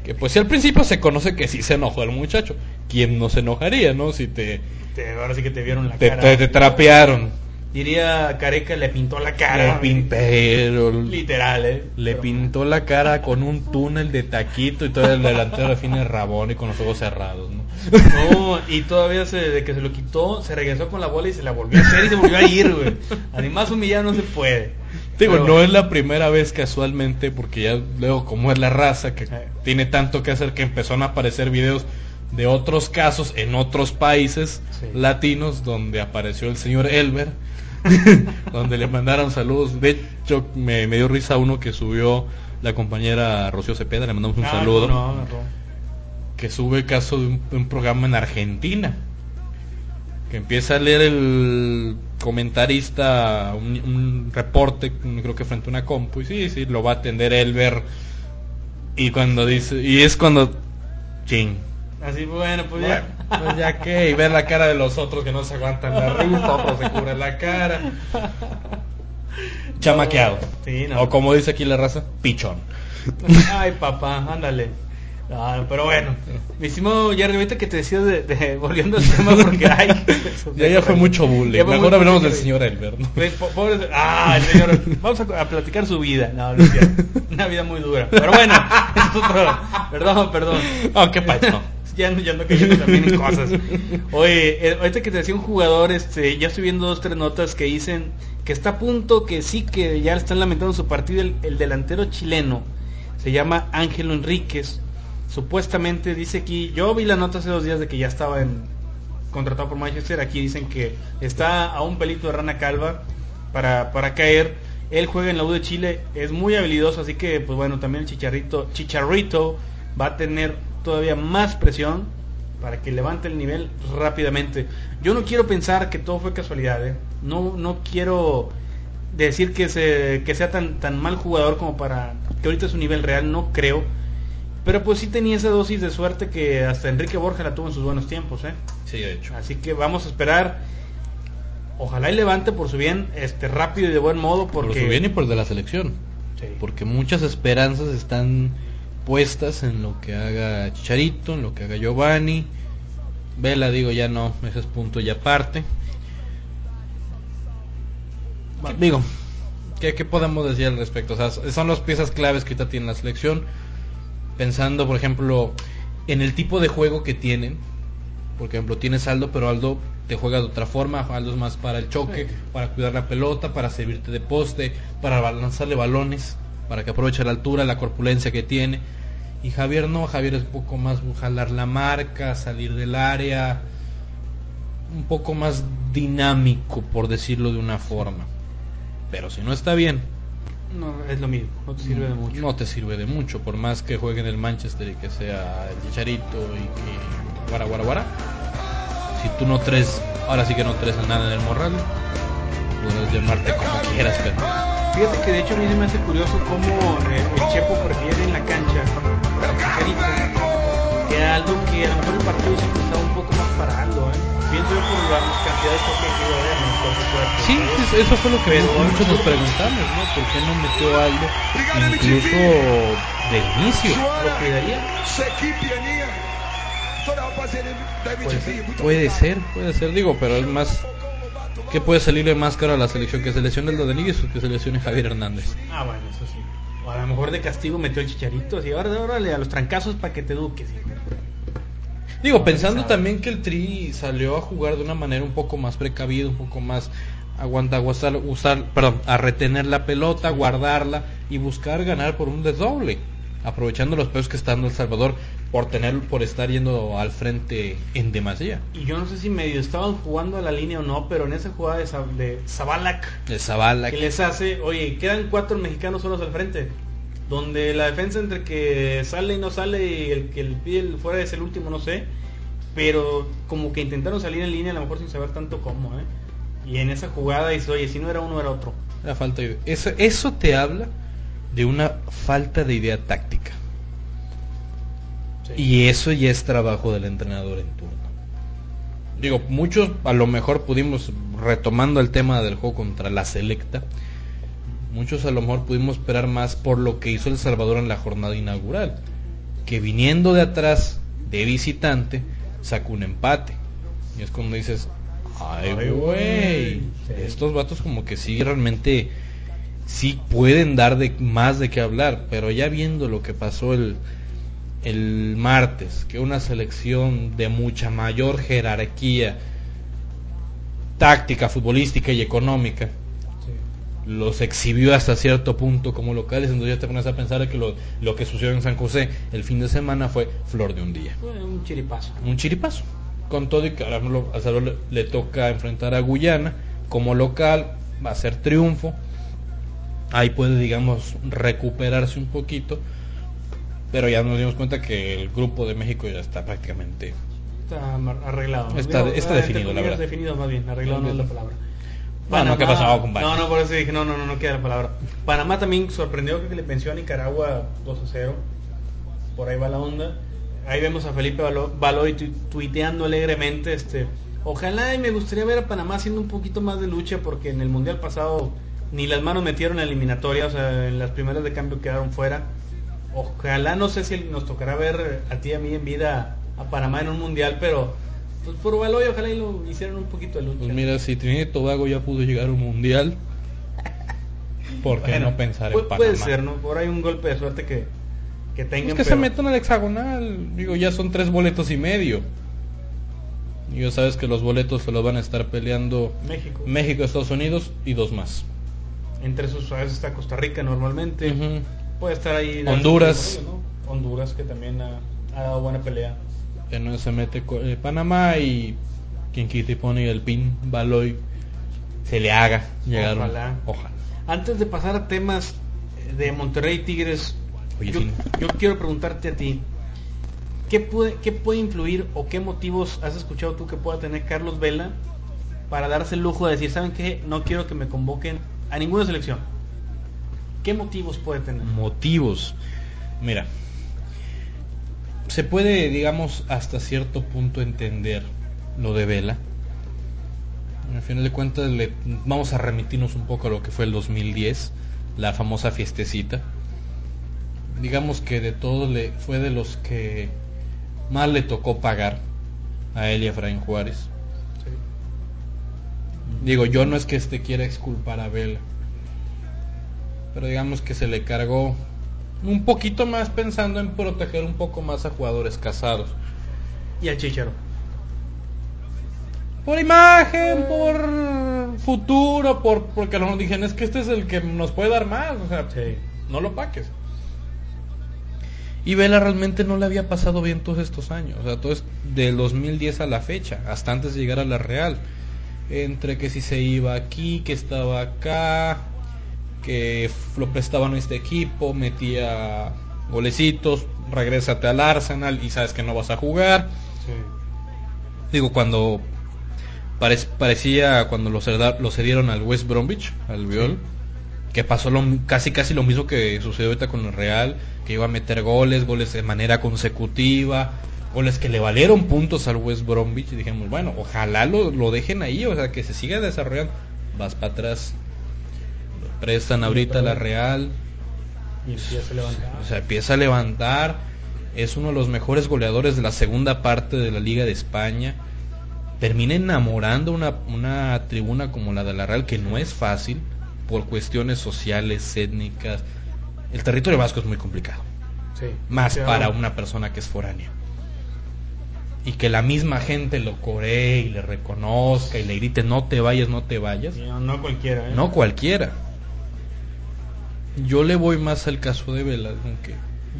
Speaker 2: que pues si al principio se conoce que sí se enojó el muchacho. ¿Quién no se enojaría, no? Si te,
Speaker 1: Te- ahora sí que te vieron la
Speaker 2: te,
Speaker 1: cara.
Speaker 2: te- te trapearon.
Speaker 1: Diría Careca, le pintó la cara.
Speaker 2: Le pintero,
Speaker 1: Literal, ¿eh?
Speaker 2: Le
Speaker 1: Pero-
Speaker 2: pintó la cara con un túnel de taquito y todo el delantero al fin es rabón y con los ojos cerrados, ¿no?
Speaker 1: No, y todavía se, de que se lo quitó, se regresó con la bola y se la volvió a hacer y se volvió a ir, güey. Además, humillar no se puede.
Speaker 2: Digo,
Speaker 1: Pero-
Speaker 2: no es la primera vez casualmente, porque ya luego como es la raza que
Speaker 1: Eh.
Speaker 2: tiene tanto que hacer que empezaron a aparecer videos de otros casos en otros países
Speaker 1: Sí.
Speaker 2: latinos donde apareció el señor Elber, donde le mandaron saludos. De hecho, me, me dio risa uno que subió la compañera Rocío Cepeda, le mandamos un
Speaker 1: Ah,
Speaker 2: saludo,
Speaker 1: no, no, no.
Speaker 2: que sube el caso de un, de un programa en Argentina. Que empieza a leer el comentarista un, un reporte, creo que frente a una compu, y sí, sí, lo va a atender Elber. Y cuando dice, y es cuando, ching,
Speaker 1: Así, bueno, pues
Speaker 2: bueno,
Speaker 1: ya.
Speaker 2: pues ya que, y ver la cara de los otros que no se aguantan la risa, otros se cubren la cara. Chamaqueado.
Speaker 1: Sí, no.
Speaker 2: O como dice aquí la raza, pichón.
Speaker 1: Ay, papá, ándale. No, pero bueno, mi estimado Jerry, ahorita que te decía de, de- volviendo al tema porque ay,
Speaker 2: Ya, ya fue mucho bullying. Mejor
Speaker 1: mucho
Speaker 2: hablemos del señor Elber. ¿no?
Speaker 1: Pues, pobre- ah, el señor, vamos a, a platicar su vida. No, no. Una vida muy dura. Pero bueno, es otro. Perdón, perdón.
Speaker 2: Oh, qué pacho.
Speaker 1: ya, ya no cayendo también en cosas. Oye, eh, ahorita que te decía un jugador, este, ya estoy viendo dos, tres notas que dicen que está a punto, que sí, que ya están lamentando su partido el, el delantero chileno. Se llama Ángelo Enríquez. Supuestamente dice aquí, yo vi la nota hace dos días de que ya estaba en, contratado por Manchester. Aquí dicen que está a un pelito de rana calva para, para caer. Él juega en la U de Chile, es muy habilidoso, así que pues bueno, también el Chicharrito, Chicharrito va a tener todavía más presión para que levante el nivel rápidamente. Yo no quiero pensar que todo fue casualidad, ¿eh? no, no quiero decir que, se, que sea tan, tan mal jugador como para que ahorita es un nivel real, no creo. Pero pues sí tenía esa dosis de suerte que hasta Enrique Borja la tuvo en sus buenos tiempos, ¿eh?
Speaker 2: Sí, de hecho.
Speaker 1: Así que vamos a esperar. Ojalá y levante por su bien, este rápido y de buen modo, porque
Speaker 2: Por su bien y por el de la selección.
Speaker 1: Sí.
Speaker 2: Porque muchas esperanzas están puestas en lo que haga Chicharito, en lo que haga Giovanni. Vela, digo, ya no, ese es punto y aparte. Digo, ¿qué, qué podemos decir al respecto? O sea, son las piezas claves que ahorita tiene la selección. Pensando, por ejemplo, en el tipo de juego que tienen. Por ejemplo, tienes Aldo, pero Aldo te juega de otra forma. Aldo es más para el choque,
Speaker 1: Sí.
Speaker 2: para cuidar la pelota, para servirte de poste, para lanzarle balones, para que aproveche la altura, la corpulencia que tiene. Y Javier no, Javier es un poco más jalar la marca, salir del área, un poco más dinámico, por decirlo de una forma. Pero si no está bien,
Speaker 1: no es lo mismo, no te sirve de mucho.
Speaker 2: no te sirve de mucho, por más que juegue en el Manchester y que sea el Chicharito y que guara guara guara. Si tú no tres, ahora sí que no tres nada en el morral, podrás llamarte como quieras, pero
Speaker 1: Fíjate que de hecho a mí se me hace curioso cómo eh, el Chepo prefiere en la cancha que a Aldo, que a lo mejor el partido siempre estaba un poco más para Aldo, ¿eh? Pienso yo por las cantidades que iba a haber, ¿no? Por supuesto.
Speaker 2: Sí, es- eso fue lo que
Speaker 1: Pero-
Speaker 2: muchos, nos preguntamos, ¿no? ¿Por qué no metió a Aldo incluso de inicio?
Speaker 1: ¿Lo cuidaría?
Speaker 3: Deve
Speaker 1: Puede ser,
Speaker 2: puede ser, digo, pero es más que puede salirle más caro a la selección que selección del Rodríguez o que seleccione Javier Hernández.
Speaker 1: Ah, bueno, eso sí. O a lo mejor de castigo metió el Chicharito, así, ahora órale a los trancazos para que te eduques.
Speaker 2: Digo, pensando también que el Tri salió a jugar de una manera un poco más precavida, un poco más aguanta, usar, usar, perdón, a retener la pelota, guardarla y buscar ganar por un desdoble, aprovechando los pesos que está dando El Salvador, por tener por estar yendo al frente en demasía.
Speaker 1: Y yo no sé si medio estaban jugando a la línea o no, pero en esa jugada de, Zab- de Zabalak
Speaker 2: De
Speaker 1: que les hace, oye, quedan cuatro mexicanos solos al frente. Donde la defensa entre que sale y no sale y el que el pide el fuera es el último, no sé. Pero como que intentaron salir en línea, a lo mejor sin saber tanto cómo, ¿eh? Y en esa jugada dice, oye, si no era uno, era otro.
Speaker 2: La falta de eso, eso te habla de una falta de idea táctica. Y eso ya es trabajo del entrenador en turno. Digo, muchos a lo mejor pudimos, retomando el tema del juego contra la selecta, muchos a lo mejor pudimos esperar más por lo que hizo El Salvador en la jornada inaugural. Que viniendo de atrás, de visitante, sacó un empate. Y es cuando dices, ay güey.
Speaker 1: Sí.
Speaker 2: estos vatos como que sí realmente sí pueden dar de más de qué hablar, pero ya viendo lo que pasó el, el martes, que una selección de mucha mayor jerarquía táctica, futbolística y económica los exhibió hasta cierto punto como locales, entonces ya te pones a pensar que lo, lo que sucedió en San José el fin de semana fue flor de un día,
Speaker 1: Fue un chiripazo.
Speaker 2: un chiripazo. Con todo y que ahora lo- le, le toca enfrentar a Guyana como local, va a ser triunfo, ahí puede digamos recuperarse un poquito, pero ya nos dimos cuenta que el grupo de México ya está prácticamente
Speaker 1: Está arreglado.
Speaker 2: Está- está
Speaker 1: eh,
Speaker 2: definido, la verdad.
Speaker 1: definido más bien, arreglado no es la palabra.
Speaker 2: Bueno, ¿qué pasó, compadre?
Speaker 1: No, no, por eso dije, no, no, no, no queda la palabra. Panamá también sorprendió que le venció a Nicaragua 2 a 0. Por ahí va la onda. Ahí vemos a Felipe Balo- Baloy tu- tuiteando alegremente, este, ojalá y me gustaría ver a Panamá haciendo un poquito más de lucha porque en el Mundial pasado ni las manos metieron en la eliminatoria, o sea, en las primeras de cambio quedaron fuera. Ojalá, no sé si nos tocará ver a ti y a mí en vida a Panamá en un Mundial, pero pues por Baloy ojalá y lo hicieran un poquito de lucha.
Speaker 2: Pues mira, si Trinidad y Tobago ya pudo llegar a un mundial, ¿por qué
Speaker 1: Bueno,
Speaker 2: no pensar en Panamá?
Speaker 1: Puede ser, ¿no? Por ahí un golpe de suerte que, que tengan.
Speaker 2: Es que se metan al hexagonal, digo, ya son tres boletos y medio. Y ya sabes que los boletos se los van a estar peleando
Speaker 1: México.
Speaker 2: México, Estados Unidos y dos más.
Speaker 1: Entre sus a veces está Costa Rica normalmente. Puede estar ahí.
Speaker 2: Honduras.
Speaker 1: ¿no? Honduras que también ha, ha dado buena pelea.
Speaker 2: Donde se mete eh, Panamá y quien quita y pone el pin, Baloy, se le haga llegar.
Speaker 1: Ojalá.
Speaker 2: Ojalá.
Speaker 1: Antes de pasar a temas de Monterrey y Tigres,
Speaker 2: Oye,
Speaker 1: yo,
Speaker 2: sí.
Speaker 1: yo quiero preguntarte a ti. ¿Qué puede, ¿Qué puede influir o qué motivos has escuchado tú que pueda tener Carlos Vela para darse el lujo de decir, ¿saben qué? No quiero que me convoquen a ninguna selección. ¿Qué motivos puede tener?
Speaker 2: Motivos. Mira, se puede, digamos, hasta cierto punto entender lo de Vela. Al final de cuentas, vamos a remitirnos un poco a lo que fue el 2010, la famosa fiestecita. Digamos que de todos le, fue de los que más le tocó pagar a él y a Efraín Juárez. Digo, yo no es que este quiera exculpar a Vela, pero digamos que se le cargó un poquito más pensando en proteger un poco más a jugadores casados.
Speaker 1: Y al Chicharo.
Speaker 2: Por imagen, por futuro, por porque nos dijeron es que este es el que nos puede dar más, o sea,
Speaker 1: Sí.
Speaker 2: no lo paques. Y Vela realmente no le había pasado bien todos estos años, o sea, todo es del 2010 a la fecha, hasta antes de llegar a la Real. Entre que si se iba aquí, que estaba acá, que lo prestaban a este equipo, metía golecitos, regrésate al Arsenal y sabes que no vas a jugar. Digo, cuando parec- parecía cuando lo, ceda- lo cedieron al West Bromwich, al Viol, que pasó lo, casi casi lo mismo que sucedió ahorita con el Real, que iba a meter goles, goles de manera consecutiva, goles que le valieron puntos al West Bromwich y dijimos, bueno, ojalá lo, lo dejen ahí, o sea, que se siga desarrollando. Vas para atrás, lo prestan ahorita la. Real,
Speaker 1: Y empieza a levantar.
Speaker 2: o sea, empieza a levantar. Es uno de los mejores goleadores de la segunda parte de la Liga de España. Termina enamorando una, una tribuna como la de la Real, que no es fácil por cuestiones sociales, étnicas. El territorio vasco es muy complicado,
Speaker 1: Sí.
Speaker 2: más para una persona que es foránea. Y que la misma gente lo coree y le reconozca y le grite no te vayas, no te vayas.
Speaker 1: No, no cualquiera, ¿eh?
Speaker 2: No cualquiera. Yo le voy más al caso de Vela, aunque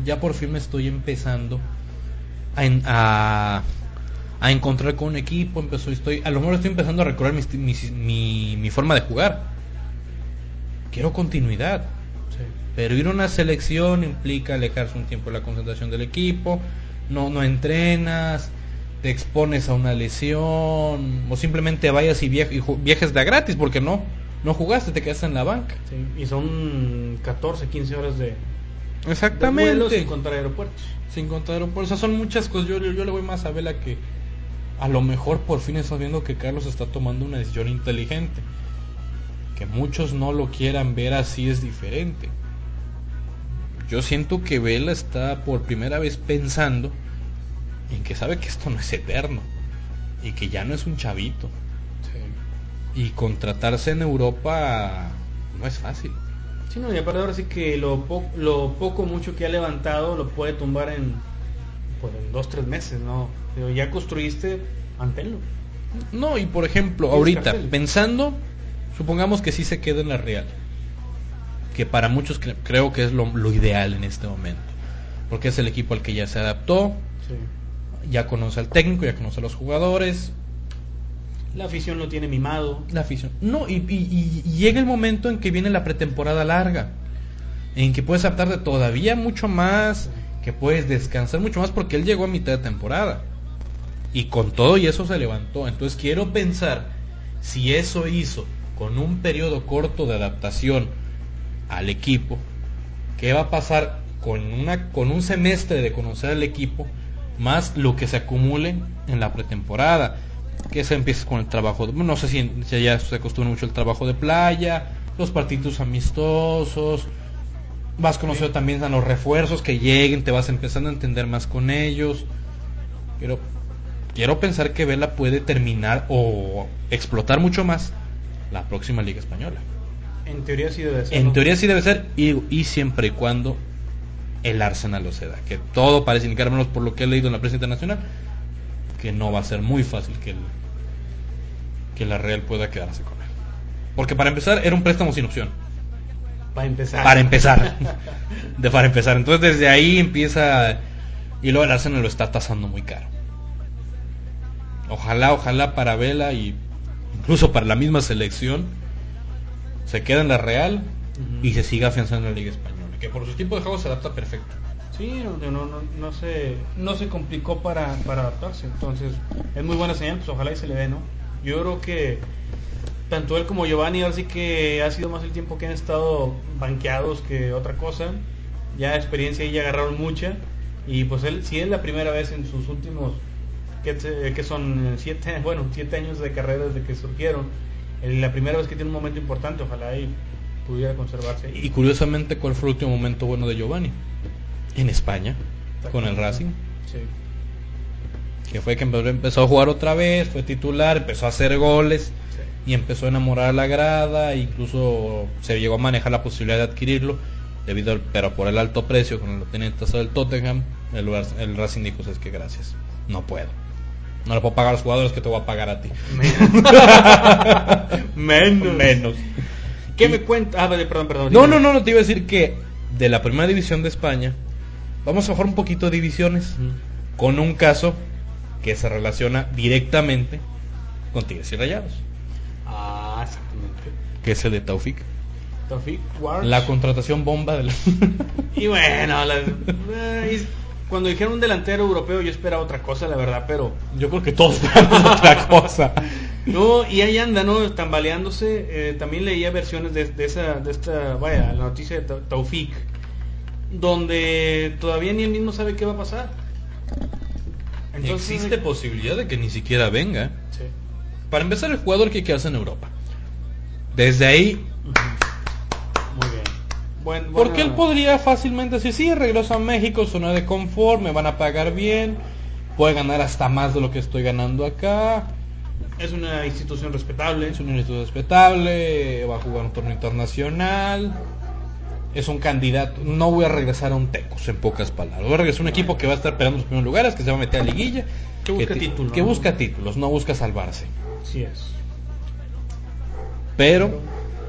Speaker 2: ya por fin me estoy empezando a, en- a, a encontrar con un equipo, empezó, estoy, a lo mejor estoy empezando a recordar mi, mi, mi- mi forma de jugar. Quiero continuidad.
Speaker 1: Sí.
Speaker 2: Pero ir a una selección implica alejarse un tiempo de la concentración del equipo, no, no entrenas, te expones a una lesión, o simplemente vayas y, viajes de a gratis, porque no, no jugaste, te quedaste en la banca.
Speaker 1: Sí, Y son 14, 15 horas de, de vuelo
Speaker 2: Exactamente.
Speaker 1: sin contar aeropuertos.
Speaker 2: Sin contar, por eso son muchas cosas. Yo, yo, yo le voy más a Vela que a lo mejor por fin estamos viendo que Carlos está tomando una decisión inteligente. Que muchos no lo quieran ver así es diferente. Yo siento que Vela está por primera vez pensando en que sabe que esto no es eterno y que ya no es un chavito. Y contratarse en Europa no es fácil.
Speaker 1: Sí, no, y aparte ahora sí que lo, po- lo poco mucho que ha levantado lo puede tumbar en, pues, en dos, tres meses, ¿no? Pero ya construiste, manténlo.
Speaker 2: No, y por ejemplo, ahorita,
Speaker 1: cartel.
Speaker 2: pensando, supongamos que sí se queda en la Real, que para muchos cre- creo que es lo, lo ideal en este momento, porque es el equipo al que ya se adaptó,
Speaker 1: Sí.
Speaker 2: Ya conoce al técnico, ya conoce a los jugadores,
Speaker 1: La afición lo tiene mimado.
Speaker 2: la afición. No, y, y- y llega el momento en que viene la pretemporada larga, en que puedes adaptarte todavía mucho más, que puedes descansar mucho más, porque él llegó a mitad de temporada. Y con todo y eso se levantó. Entonces quiero pensar si eso hizo con un periodo corto de adaptación al equipo, ¿qué va a pasar con, una, con un semestre de conocer al equipo, más lo que se acumule en la pretemporada? Que se empieza con el trabajo, de- no sé si, si ya se acostumbra mucho el trabajo de playa, los partidos amistosos, vas conociendo también a los refuerzos que lleguen, te vas empezando a entender más con ellos. Quiero, quiero pensar que Vela puede terminar o explotar mucho más la próxima Liga Española.
Speaker 1: En teoría sí debe ser.
Speaker 2: En
Speaker 1: ¿no?
Speaker 2: teoría sí debe ser y, y siempre y cuando el Arsenal lo ceda. Que todo parece indicar, menos por lo que he leído en la prensa internacional, que no va a ser muy fácil que, el, que la Real pueda quedarse con él. Porque para empezar era un préstamo sin opción.
Speaker 1: Para empezar.
Speaker 2: Para empezar. de para empezar. Entonces desde ahí empieza... Y luego el Arsenal lo está tasando muy caro. Ojalá, ojalá para Vela y incluso para la misma selección se queda en la Real y se siga afianzando en la Liga Española. Que por su tipo de juego se adapta perfecto.
Speaker 1: Sí, no, no, no, no se, no se complicó para, para adaptarse. Entonces, es muy buena señal, pues ojalá y se le dé, ¿no? Yo creo que tanto él como Giovanni, ahora sí que ha sido más el tiempo que han estado banqueados que otra cosa. Ya experiencia y ya agarraron mucha. Y pues él, si es la primera vez en sus últimos, que, que son siete, bueno, siete años de carrera desde que surgieron, el- la primera vez que tiene un momento importante, ojalá y pudiera conservarse.
Speaker 2: Y curiosamente, ¿cuál fue el último momento bueno de Giovanni? En España, con el Racing.
Speaker 1: Sí.
Speaker 2: Que fue que empe- empezó a jugar otra vez, fue titular, empezó a hacer goles y empezó a enamorar a la grada, incluso se llegó a manejar la posibilidad de adquirirlo, debido al, pero por el alto precio con el lo tenía tasado del Tottenham, el, el Racing dijo, es que gracias, no puedo. No le puedo pagar a los jugadores que te voy a pagar a ti.
Speaker 1: Menos.
Speaker 2: Menos.
Speaker 1: ¿Qué
Speaker 2: Y-
Speaker 1: me cuenta? Ah, vale, perdón, perdón.
Speaker 2: No, no, no, no, te iba a decir que de la primera división de España, vamos a bajar un poquito de divisiones con un caso que se relaciona directamente con Tigres y Rayados,
Speaker 1: Ah, exactamente.
Speaker 2: que es el de Taufik.
Speaker 1: Warsh.
Speaker 2: La contratación bomba del...
Speaker 1: Y bueno, la- eh, cuando dijeron un delantero europeo yo esperaba otra cosa, la verdad, pero...
Speaker 2: Yo creo que todos esperamos otra cosa.
Speaker 1: No, y ahí anda, ¿no? Tambaleándose. Eh, también leía versiones de, de esa, de esta, vaya, la noticia de Ta- Taufik, donde todavía ni él mismo sabe qué va a pasar.
Speaker 2: Existe posibilidad de que ni siquiera venga.
Speaker 1: Sí.
Speaker 2: Para empezar, el jugador que hacer en Europa. Desde ahí,
Speaker 1: Muy bien. Buen,
Speaker 2: porque él podría fácilmente decir, sí, regreso a México, zona de confort, me van a pagar bien, puede ganar hasta más de lo que estoy ganando acá,
Speaker 1: Es una institución respetable.
Speaker 2: es un instituto respetable, va a jugar un torneo internacional, es un candidato, no voy a regresar a un Tecos en pocas palabras, voy a regresar a un equipo que va a estar peleando los primeros lugares, que se va a meter a liguilla,
Speaker 1: Que busca títulos,
Speaker 2: busca títulos, no busca salvarse.
Speaker 1: Sí es.
Speaker 2: Pero,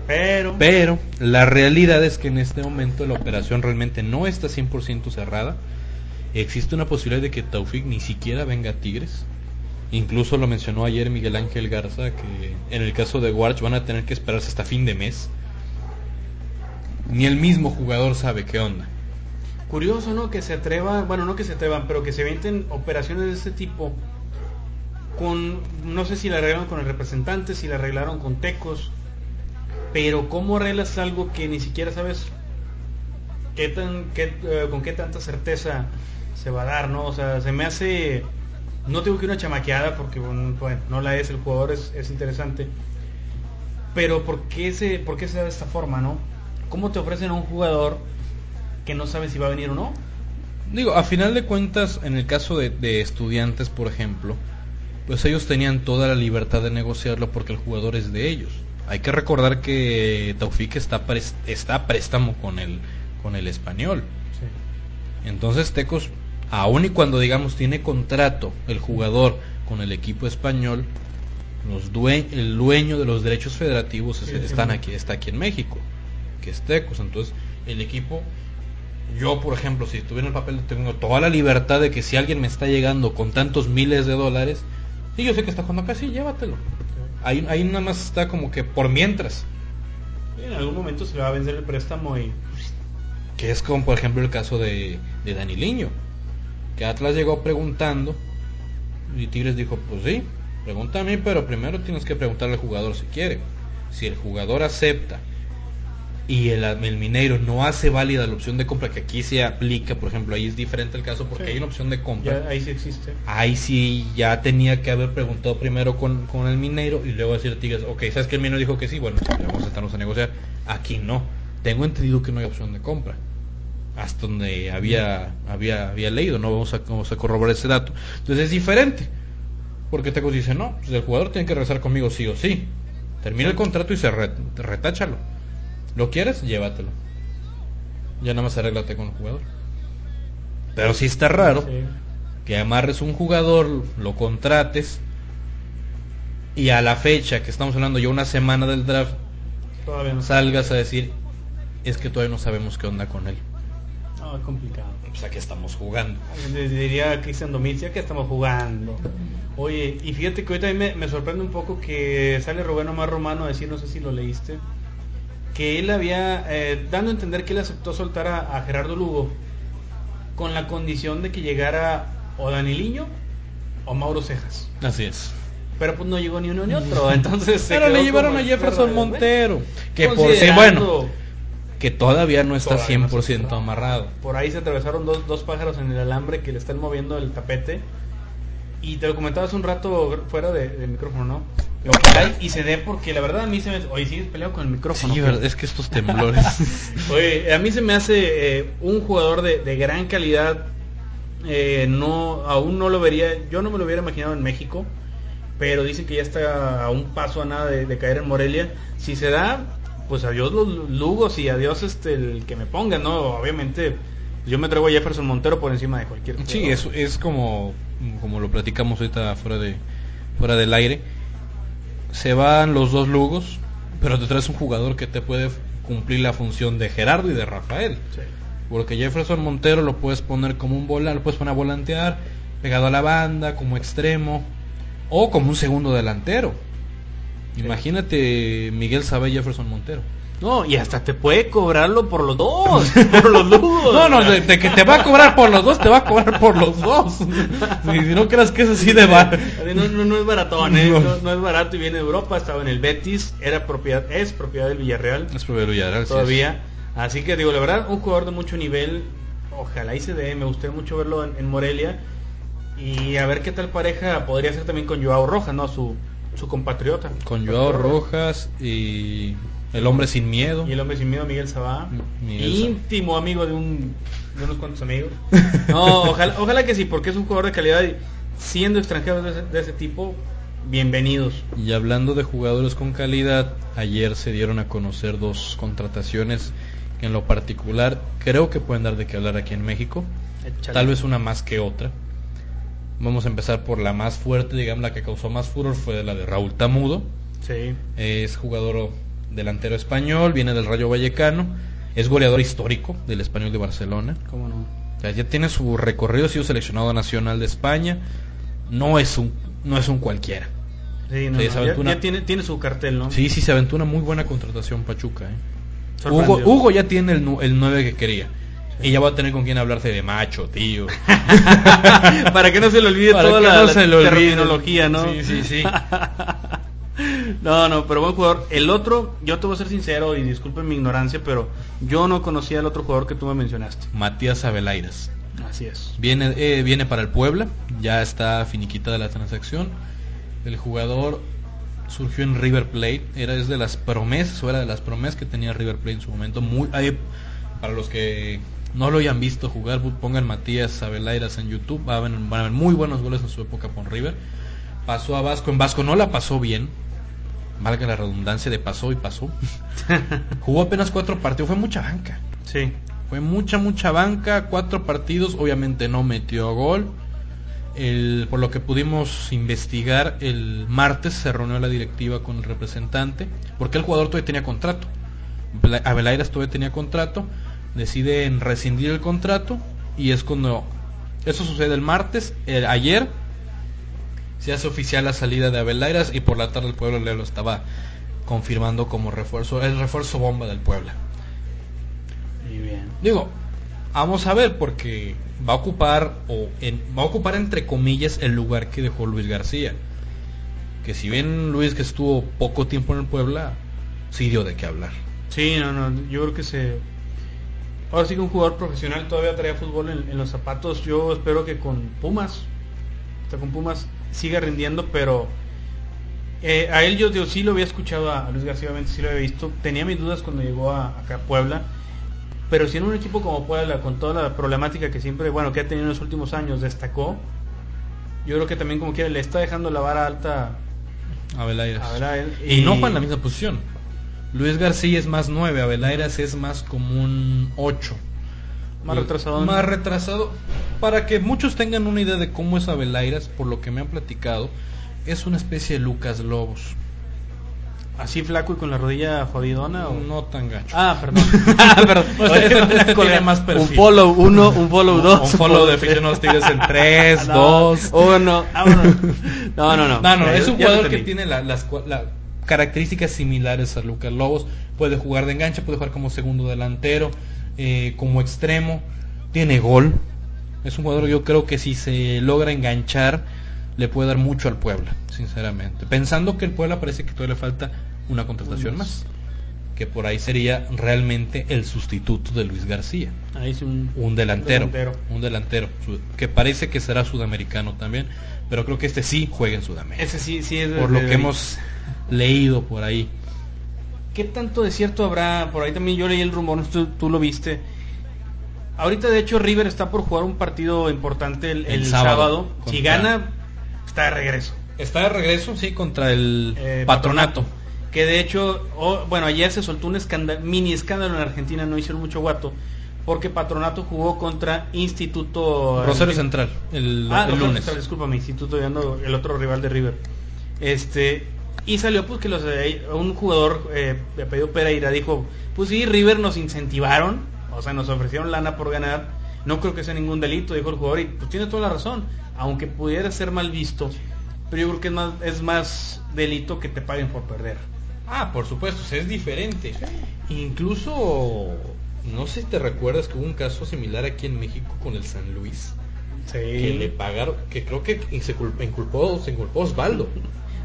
Speaker 1: Pero...
Speaker 2: pero, la realidad es que en este momento la operación realmente no está 100% cerrada existe una posibilidad de que Taufik ni siquiera venga a Tigres. Incluso lo mencionó ayer Miguel Ángel Garza que en el caso de Warch van a tener que esperarse hasta fin de mes. Ni el mismo jugador sabe qué onda.
Speaker 1: Curioso, ¿no? Que se atrevan, bueno, no que se atrevan, pero que se venten operaciones de este tipo con, no sé si la arreglaron con el representante, si la arreglaron con Tecos, pero ¿cómo arreglas algo que ni siquiera sabes qué tan, qué, eh, con qué tanta certeza se va a dar, ¿no? O sea, se me hace, no tengo que una chamaqueada porque, bueno, no la es, el jugador es, es interesante, pero ¿por qué, se, ¿por qué se da de esta forma, no? ¿Cómo te ofrecen a un jugador que no sabe si va a venir o no.
Speaker 2: Digo, a final de cuentas, en el caso de, estudiantes, por ejemplo, pues ellos tenían toda la libertad de negociarlo porque el jugador es de ellos. Hay que recordar que Taufik está, está a préstamo con el, con el español. Entonces Tecos, aun y cuando digamos tiene contrato el jugador con el equipo español, los el dueño de los derechos federativos están aquí, está aquí en México, que es Tecos. Entonces el equipo yo, por ejemplo, si estuviera en el papel, tengo toda la libertad de que si alguien me está llegando con tantos miles de dólares, y yo sé que está jugando acá, sí, llévatelo. Ahí, ahí nada más está como que por mientras.
Speaker 1: en algún momento se le va a vencer el préstamo y...
Speaker 2: Que es como, por ejemplo, el caso de, de Daniliño. Que Atlas llegó preguntando y Tigres dijo, pues sí, pregunta a mí, pero primero tienes que preguntarle al jugador si quiere. Si el jugador acepta y el, el, Mineiro no hace válida la opción de compra que aquí se aplica, por ejemplo, ahí es diferente el caso porque hay una opción de compra.
Speaker 1: ahí sí existe.
Speaker 2: Ahí sí ya tenía que haber preguntado primero con, con el Mineiro y luego decir Tigres, ok, ¿sabes que el Mineiro dijo que sí? Bueno, vamos a sentarnos a negociar. Aquí no. Tengo entendido que no hay opción de compra. Hasta donde había, había, había leído, no vamos a, vamos a corroborar ese dato. Entonces es diferente. Porque Tecos dice, no, pues el jugador tiene que regresar conmigo sí o sí. Termina el contrato y se retáchalo ¿Lo quieres? Llévatelo. Ya nada más arréglate con el jugador. Pero si está raro que amarres un jugador, lo contrates y a la fecha que estamos hablando ya una semana del draft, salgas a decir es que todavía no sabemos qué onda con él.
Speaker 1: No, es complicado.
Speaker 2: Pues a qué estamos jugando.
Speaker 1: Diría Cristian Domicia que estamos jugando. Oye, y fíjate que hoy me, me sorprende un poco que sale Rubén Omar Romano a decir, no sé si lo leíste, que él había, eh, dando a entender que él aceptó soltar a, Gerardo Lugo con la condición de que llegara o Daniliño o Mauro Cejas.
Speaker 2: Así es.
Speaker 1: Pero pues no llegó ni uno ni otro, entonces
Speaker 2: Pero le llevaron a Jefferson Montero, que por sí, bueno, que todavía no está 100% amarrado.
Speaker 1: Por ahí se atravesaron dos, dos pájaros en el alambre que le están moviendo el tapete. Y te lo comentaba hace un rato fuera de, del micrófono, ¿no? Ojalá y se dé porque la verdad a mí se me... Oye, sigues peleado con el micrófono.
Speaker 2: Sí, es que estos temblores...
Speaker 1: Oye, a mí se me hace eh, un jugador de, gran calidad. Eh, no, aún no lo vería, yo no me lo hubiera imaginado en México, pero dicen que ya está a un paso a nada de, caer en Morelia. Si se da, pues adiós los Lugos y adiós este el que me ponga, ¿no? Obviamente yo me traigo a Jefferson Montero por encima de cualquier
Speaker 2: Sí, es, es como, como lo platicamos ahorita fuera de fuera del aire se van los dos Lugos, pero te traes un jugador que te puede cumplir la función de Gerardo y de Rafael. Porque Jefferson Montero lo puedes poner como un volante, lo puedes poner a volantear, pegado a la banda, como extremo, o como un segundo delantero. Imagínate Miguel Sabe Jefferson Montero.
Speaker 1: No, y hasta te puede cobrarlo por los dos, por los
Speaker 2: dos. No, no, de, que te va a cobrar por los dos, te va a cobrar por los dos. Si, no creas que es así de barato.
Speaker 1: No, no, no, es baratón, ¿eh? no, es barato y viene de Europa, estaba en el Betis, era propiedad, es propiedad del Villarreal.
Speaker 2: Es propiedad del Villarreal,
Speaker 1: Todavía. Así que digo, la verdad, un jugador de mucho nivel, ojalá y se dé, me gustaría mucho verlo en, Morelia. Y a ver qué tal pareja podría ser también con Joao Rojas, ¿no? Su, su compatriota.
Speaker 2: Con Joao Rojas y el hombre sin miedo.
Speaker 1: Y el hombre sin miedo, Miguel Sabá. íntimo amigo de, un, de unos cuantos amigos. No, ojalá, ojalá que sí, porque es un jugador de calidad y siendo extranjero de ese, tipo, bienvenidos.
Speaker 2: Y hablando de jugadores con calidad, ayer se dieron a conocer dos contrataciones que en lo particular creo que pueden dar de qué hablar aquí en México. Tal vez una más que otra. Vamos a empezar por la más fuerte, digamos, la que causó más furor fue la de Raúl Tamudo.
Speaker 1: Sí.
Speaker 2: Es jugador delantero español, viene del Rayo Vallecano. Es goleador histórico del Español de Barcelona.
Speaker 1: ¿Cómo no?
Speaker 2: O sea, ya tiene su recorrido, ha sido seleccionado nacional de España. No es un, no es un cualquiera.
Speaker 1: Sí, no,
Speaker 2: Sí,
Speaker 1: no,
Speaker 2: se
Speaker 1: ya-
Speaker 2: aventó una-
Speaker 1: ya tiene, tiene su cartel, ¿no?
Speaker 2: Sí, sí, se aventó una muy buena contratación Pachuca. ¿eh? Hugo, Hugo ya tiene el, el 9 que quería. Y ya va a tener con quien hablarse de macho, tío.
Speaker 1: Para que no se le olvide
Speaker 2: Para
Speaker 1: toda
Speaker 2: que
Speaker 1: la,
Speaker 2: no
Speaker 1: la
Speaker 2: se le olvide.
Speaker 1: terminología, ¿no?
Speaker 2: Sí, sí, sí.
Speaker 1: no, no, pero buen jugador. El otro, yo te voy a ser sincero y disculpen mi ignorancia, pero yo no conocía al otro jugador que tú me mencionaste.
Speaker 2: Matías Abelairas.
Speaker 1: Así es.
Speaker 2: Viene, eh, viene para el Puebla, ya está finiquitada la transacción. El jugador surgió en River Plate, era es de las promesas, o era de las promesas que tenía River Plate en su momento. Muy, hay- para los que no lo hayan visto jugar, pongan Matías Abelairas en YouTube, van a, ver muy buenos goles en su época con River. Pasó a Vasco, en Vasco no la pasó bien, valga la redundancia de pasó y pasó. Jugó apenas cuatro partidos, fue mucha banca.
Speaker 1: Sí.
Speaker 2: Fue mucha, mucha banca, cuatro partidos, obviamente no metió gol. El- por lo que pudimos investigar, el martes se reunió la directiva con el representante, porque el jugador todavía tenía contrato. Abelairas todavía tenía contrato, deciden rescindir el contrato y es cuando eso sucede el martes, el- ayer se hace oficial la salida de Abelairas y por la tarde el pueblo le lo estaba confirmando como refuerzo, el refuerzo bomba del Puebla.
Speaker 1: Muy bien.
Speaker 2: Digo, vamos a ver porque va a ocupar o en- va a ocupar entre comillas el lugar que dejó Luis García. Que si bien Luis que estuvo poco tiempo en el Puebla, sí dio de qué hablar.
Speaker 1: Sí, no, no, yo creo que se... Ahora sí que un jugador profesional todavía traía fútbol en, en los zapatos. Yo espero que con Pumas, o sea, con Pumas siga rindiendo, pero eh, a él yo, yo sí lo había escuchado a, Luis García, obviamente sí lo había visto. Tenía mis dudas cuando llegó a, acá a Puebla, pero si en un equipo como Puebla, con toda la problemática que siempre, bueno, que ha tenido en los últimos años, destacó, yo creo que también como quiera le está dejando la vara alta a ver a él.
Speaker 2: Y no en la misma posición. Luis García es más 9, Abelairas es más como un 8.
Speaker 1: Más retrasado.
Speaker 2: Más retrasado. Para que muchos tengan una idea de cómo es Abelairas, por lo que me han platicado, es una especie de Lucas Lobos.
Speaker 1: ¿Así flaco y con la rodilla jodidona? O...
Speaker 2: No tan gacho.
Speaker 1: Ah, perdón. ah, perdón.
Speaker 2: O sea, este- este tiene más perfil.
Speaker 1: Un follow uno, un follow dos.
Speaker 2: Un follow de aficionados tigres en 3,
Speaker 1: No,
Speaker 2: 2.
Speaker 1: Uno. vámonos. No, no, no.
Speaker 2: No, no,
Speaker 1: Ya,
Speaker 2: es un jugador que tiene la- las la- características similares a Lucas Lobos. Puede jugar de enganche, puede jugar como segundo delantero, eh, como extremo. Tiene gol. Es un jugador yo creo que si se logra enganchar le puede dar mucho al Puebla, sinceramente. Pensando que el Puebla parece que todavía le falta una contratación
Speaker 1: más.
Speaker 2: Que por ahí sería realmente el sustituto de Luis García.
Speaker 1: Ahí es un,
Speaker 2: Un delantero,
Speaker 1: delantero.
Speaker 2: un delantero, que parece que será sudamericano también, pero creo que este sí juega en Sudamérica.
Speaker 1: Ese sí, sí es
Speaker 2: por lo que hemos leído por ahí.
Speaker 1: ¿Qué tanto de cierto habrá? Por ahí también yo leí el rumor, tú, tú lo viste. Ahorita de hecho River está por jugar un partido importante el,
Speaker 2: El
Speaker 1: el
Speaker 2: sábado,
Speaker 1: sábado. Si gana, está de regreso.
Speaker 2: Está de regreso, sí, contra el
Speaker 1: Eh,
Speaker 2: patronato.
Speaker 1: Que de hecho, oh, bueno, ayer se soltó un escándalo, mini escándalo en Argentina, no hicieron mucho guato, porque Patronato jugó contra Instituto...
Speaker 2: Rosario Central, el,
Speaker 1: Ah,
Speaker 2: el
Speaker 1: Rosario
Speaker 2: lunes.
Speaker 1: Central, discúlpame, Instituto, ya ando el otro rival de River. Este, y salió pues que los, eh, un jugador eh, de apellido Pereira dijo, pues sí, River nos incentivaron, o sea, nos ofrecieron lana por ganar, no creo que sea ningún delito, dijo el jugador, y pues tiene toda la razón, aunque pudiera ser mal visto, pero yo creo que es más, es más delito que te paguen por perder.
Speaker 2: Ah, por supuesto, o sea, es diferente. Incluso, no sé si te recuerdas que hubo un caso similar aquí en México con el San Luis. Que le pagaron, que creo que se culpó, inculpó, se inculpó Osvaldo.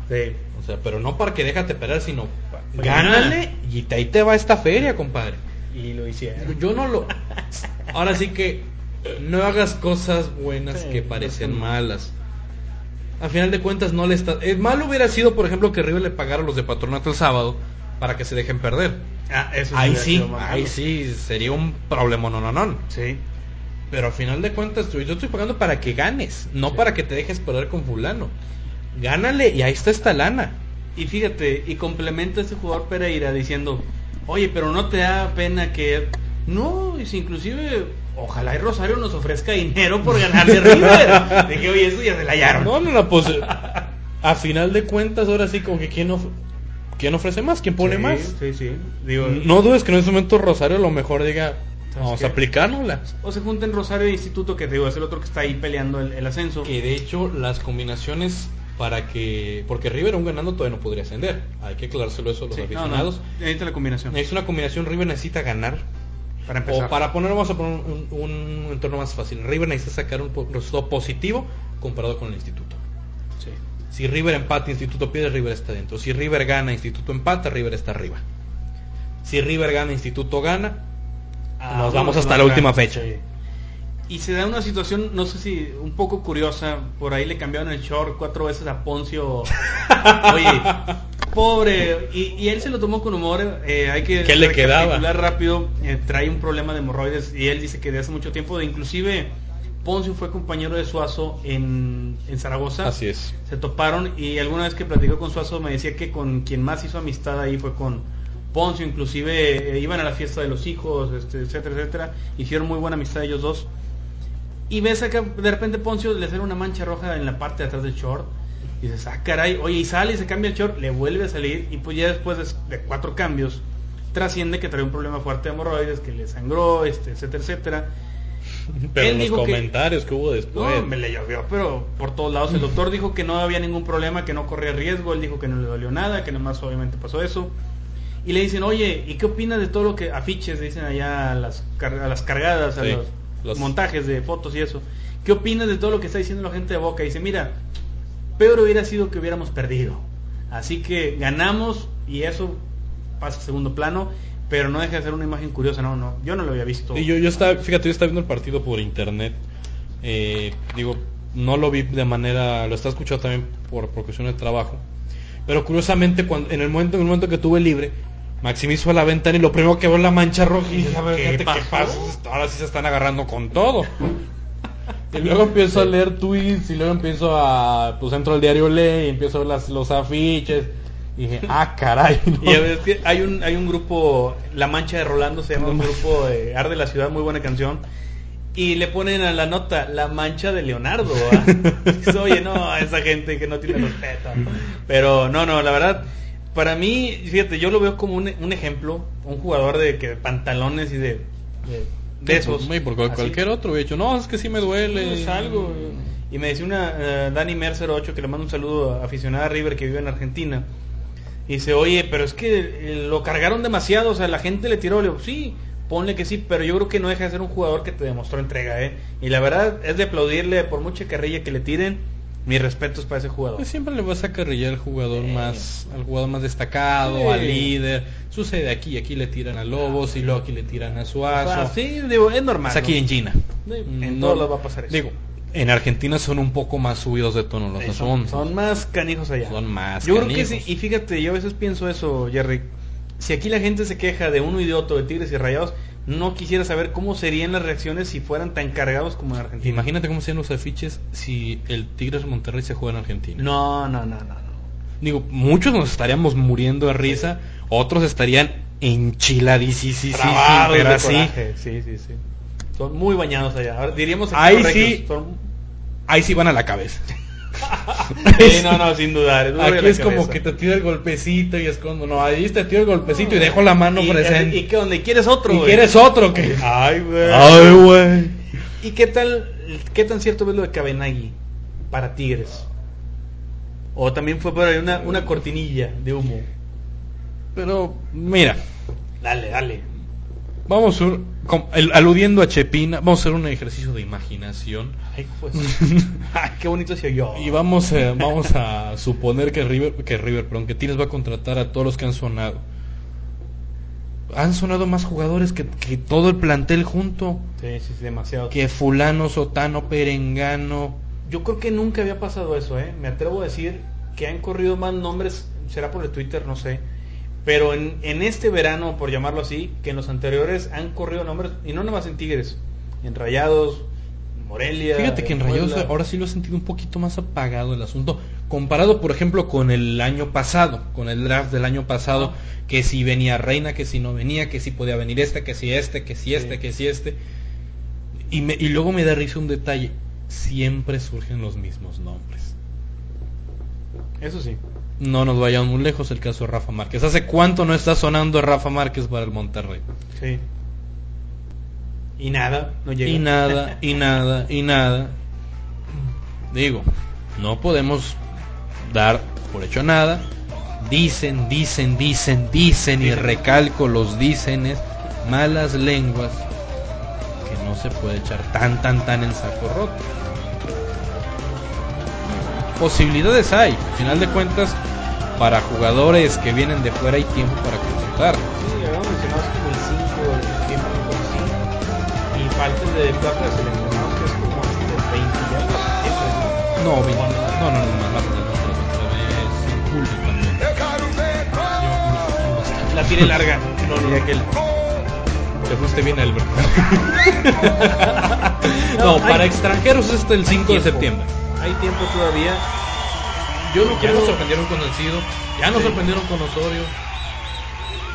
Speaker 1: Sí.
Speaker 2: O sea, pero no para que déjate esperar, sino
Speaker 1: Oye,
Speaker 2: gánale y te- ahí te va esta feria, compadre.
Speaker 1: Y lo hicieron.
Speaker 2: Yo no lo. Ahora sí que no hagas cosas buenas
Speaker 1: Sí,
Speaker 2: que parecen malas. A final de cuentas no le está. Es malo hubiera sido, por ejemplo, que River le pagara a los de patronato el sábado para que se dejen perder.
Speaker 1: Ah, eso
Speaker 2: Ahí sí, ahí sí sería un problema, no, no, no.
Speaker 1: Sí.
Speaker 2: Pero a final de cuentas, yo yo estoy pagando para que ganes, no
Speaker 1: Sí.
Speaker 2: para que te dejes perder con fulano. Gánale y ahí está esta lana.
Speaker 1: Y fíjate, y complementa este jugador Pereira diciendo, oye, pero no te da pena que... No, si inclusive, ojalá y Rosario nos ofrezca dinero por ganarle a River. Dije, oye, eso ya se la hallaron.
Speaker 2: No, no, no, pues a final de cuentas, ahora sí, como que quién no. ¿quién ofrece más? ¿Quién pone
Speaker 1: Sí,
Speaker 2: más?
Speaker 1: Sí, sí. Digo,
Speaker 2: No dudes que en ese momento Rosario a lo mejor diga, vamos
Speaker 1: qué?
Speaker 2: a aplicárnosla.
Speaker 1: O se junten Rosario e Instituto, que te digo, es el otro que está ahí peleando el, el ascenso.
Speaker 2: Que de hecho las combinaciones para que... Porque River aún ganando todavía no podría ascender. Hay que aclarárselo eso a los
Speaker 1: Sí, no,
Speaker 2: aficionados.
Speaker 1: no, necesita la combinación.
Speaker 2: Es una combinación, River necesita ganar.
Speaker 1: Para empezar.
Speaker 2: O para poner, vamos a poner un, un entorno más fácil. River necesita sacar un resultado positivo comparado con el instituto.
Speaker 1: Sí.
Speaker 2: Si River empata, Instituto pierde, River está dentro. Si River gana, Instituto empata, River está arriba. Si River gana, Instituto gana,
Speaker 1: Ah,
Speaker 2: nos vamos hasta la última fecha.
Speaker 1: Sí. Y se da una situación, no sé si un poco curiosa, por ahí le cambiaron el short cuatro veces a Poncio. Oye, pobre, y, y él se lo tomó con humor, eh, hay que
Speaker 2: ¿Qué le quedaba?
Speaker 1: rápido, eh, trae un problema de hemorroides y él dice que de hace mucho tiempo, de inclusive Poncio fue compañero de Suazo en, en Zaragoza.
Speaker 2: Así es.
Speaker 1: Se toparon y alguna vez que platicó con Suazo me decía que con quien más hizo amistad ahí fue con Poncio, inclusive eh, iban a la fiesta de los hijos, este, etcétera, etcétera. Hicieron muy buena amistad ellos dos. Y ves acá, de repente Poncio le sale una mancha roja en la parte de atrás del short. Y dices, ah, caray, oye, y sale y se cambia el short, le vuelve a salir. Y pues ya después de, cuatro cambios, trasciende que trae un problema fuerte de hemorroides, que le sangró, este, etcétera, etcétera.
Speaker 2: Pero
Speaker 1: Él
Speaker 2: los
Speaker 1: dijo que-
Speaker 2: comentarios que, hubo después.
Speaker 1: No, me le llovió, pero por todos lados. El doctor dijo que no había ningún problema, que no corría riesgo. Él dijo que no le dolió nada, que nomás obviamente pasó eso. Y le dicen, oye, ¿y qué opinas de todo lo que afiches dicen allá a las, car- a las cargadas, a
Speaker 2: Sí,
Speaker 1: los,
Speaker 2: los-
Speaker 1: montajes de fotos y eso? ¿Qué opinas de todo lo que está diciendo la gente de Boca? Dice, mira, peor hubiera sido que hubiéramos perdido. Así que ganamos y eso pasa a segundo plano, pero no deja de ser una imagen curiosa, no, no, yo no lo había visto.
Speaker 2: Y yo, yo estaba, fíjate, yo estaba viendo el partido por internet. Eh, digo, no lo vi de manera, lo estaba escuchando también por, por cuestión de trabajo. Pero curiosamente, cuando, en el momento, en el momento que tuve libre, Maximizo a la ventana y lo primero que veo es la mancha roja y dije, a ver,
Speaker 1: ¿Qué
Speaker 2: fíjate, ¿qué
Speaker 1: pasó?
Speaker 2: pasa? Ahora sí se están agarrando con todo. Y luego empiezo a leer tweets y luego empiezo a, pues entro al diario Ley y empiezo a ver las, los afiches. Y dije, ah, caray. ¿no?
Speaker 1: Y a ver, es que hay un, hay un grupo, La Mancha de Rolando se llama un grupo de Arde la Ciudad, muy buena canción. Y le ponen a la nota La Mancha de Leonardo. Dices, Oye, no, esa gente que no tiene respeto. Pero no, no, la verdad, para mí, fíjate, yo lo veo como un, un ejemplo, un jugador de que pantalones y de, de, de esos.
Speaker 2: Y por cual-
Speaker 1: Así.
Speaker 2: cualquier otro hubiera dicho, no, es que sí me duele.
Speaker 1: Es algo. Y me decía una eh, Dani Mer08 que le mando un saludo a aficionada a River que vive en Argentina. Y dice, oye, pero es que eh, lo cargaron demasiado, o sea, la gente le tiró. Le digo, sí, ponle que sí, pero yo creo que no deja de ser un jugador que te demostró entrega, ¿eh? Y la verdad es de aplaudirle por mucha carrilla que le tiren. Mis respetos para ese jugador.
Speaker 2: Pues siempre le vas a carrillar al jugador
Speaker 1: Sí.
Speaker 2: más, al jugador más destacado,
Speaker 1: Sí.
Speaker 2: al líder. Sucede aquí, aquí le tiran a Lobos y luego aquí le tiran a Suazo.
Speaker 1: Ah, sí, digo, es normal.
Speaker 2: Es aquí
Speaker 1: ¿no?
Speaker 2: en China.
Speaker 1: En
Speaker 2: No-
Speaker 1: todos va a pasar eso.
Speaker 2: Digo, en Argentina son un poco más subidos de tono los
Speaker 1: Sí, son,
Speaker 2: asuntos.
Speaker 1: son más canijos allá.
Speaker 2: Son más
Speaker 1: Yo creo que sí, y fíjate, yo a veces pienso eso, Jerry. Si aquí la gente se queja de uno y de otro, de Tigres y Rayados, no quisiera saber cómo serían las reacciones si fueran tan cargados como en Argentina.
Speaker 2: Imagínate cómo serían los afiches si el Tigres Monterrey se juega en Argentina.
Speaker 1: No, no, no, no. no.
Speaker 2: Digo, muchos nos estaríamos muriendo de risa, otros estarían enchiladísimos, pero así.
Speaker 1: Sí, sí, sí. Son muy bañados allá. Ahora, diríamos aquí
Speaker 2: Ahí
Speaker 1: los
Speaker 2: sí.
Speaker 1: son-
Speaker 2: Ahí sí van a la cabeza.
Speaker 1: Sí, no, no, sin dudar.
Speaker 2: Aquí es como que te tiro el golpecito y es cuando no, ahí te tiro el golpecito y dejo la mano
Speaker 1: y,
Speaker 2: presente.
Speaker 1: ¿Y qué onda? ¿Y quieres otro,
Speaker 2: ¿Y quieres otro que?
Speaker 1: Ay, güey.
Speaker 2: Ay, güey.
Speaker 1: ¿Y qué tal, qué tan cierto ves lo de Cabenagui para Tigres? O también fue por ahí una, una cortinilla de humo.
Speaker 2: Pero, mira,
Speaker 1: Dale, dale.
Speaker 2: Vamos a, el- aludiendo a Chepina, vamos a hacer un ejercicio de imaginación.
Speaker 1: Ay, pues. Ay, qué bonito se oyó.
Speaker 2: Y vamos a, vamos a suponer que River, que River, perdón, que Tigres va a contratar a todos los que han sonado. Han sonado más jugadores que, que todo el plantel junto.
Speaker 1: Sí, sí, sí, demasiado.
Speaker 2: Que fulano, sotano, perengano.
Speaker 1: Yo creo que nunca había pasado eso, ¿eh? Me atrevo a decir que han corrido más nombres, será por el Twitter, no sé. Pero en, en este verano, por llamarlo así, que en los anteriores han corrido nombres, y no nomás en Tigres, en Rayados, Morelia.
Speaker 2: Fíjate que en Rayados
Speaker 1: Puebla.
Speaker 2: ahora sí lo he sentido un poquito más apagado el asunto. Comparado, por ejemplo, con el año pasado, con el draft del año pasado, que si venía Reina, que si no venía, que si podía venir este, que si este, que si este,
Speaker 1: Sí.
Speaker 2: que si este. Y, me- y luego me da risa un detalle. Siempre surgen los mismos nombres.
Speaker 1: Eso sí.
Speaker 2: No nos vayamos muy lejos el caso de Rafa Márquez. ¿Hace cuánto no está sonando Rafa Márquez para el Monterrey?
Speaker 1: Sí. Y nada, no llega.
Speaker 2: Y nada, y nada, y nada. Digo, no podemos dar por hecho nada. Dicen, dicen, dicen, dicen, y recalco los dícenes, malas lenguas, que no se puede echar tan, tan, tan en saco roto. Posibilidades hay, al final de cuentas, para jugadores que vienen de fuera hay tiempo para consultar.
Speaker 1: Sí, habíamos mencionado el 5 de tiempo por sí. Y parte de plata de seleccionados que es como hasta el 20 ya ¿no?
Speaker 2: No, 20, no, no, no, más no,
Speaker 3: ver
Speaker 1: La tiene larga, no ni aquel.
Speaker 2: Te fuiste bien, Albert. no,
Speaker 1: No,
Speaker 2: para extranjeros es el 5 de septiembre.
Speaker 1: Hay tiempo todavía. Yo no
Speaker 2: Ya
Speaker 1: creo.
Speaker 2: nos sorprendieron con el Cido, ya nos
Speaker 1: Sí.
Speaker 2: sorprendieron con Osorio.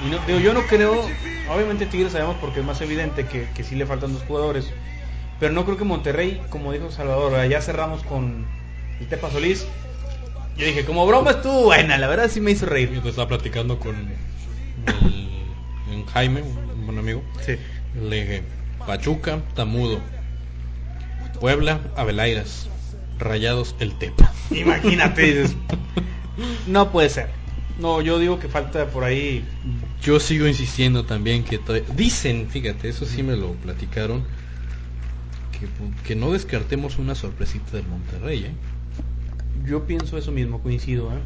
Speaker 1: y no- digo, yo no creo. Obviamente Tigres sabemos porque es más evidente que, que sí le faltan dos jugadores. Pero no creo que Monterrey, como dijo Salvador, ¿verdad? ya cerramos con el Tepa Solís. Yo dije, como broma estuvo buena, la verdad sí me hizo reír.
Speaker 2: Yo estaba platicando con el, Jaime, un buen amigo.
Speaker 1: Sí.
Speaker 2: Le dije, Pachuca, Tamudo, Puebla, Avelairas, Rayados, el Tepa.
Speaker 1: Imagínate, dices, no puede ser. No, yo digo que falta por ahí.
Speaker 2: Yo sigo insistiendo también que dicen, fíjate, eso sí me lo platicaron, que, que no descartemos una sorpresita del Monterrey, ¿eh?
Speaker 1: Yo pienso eso mismo, coincido. ¿eh?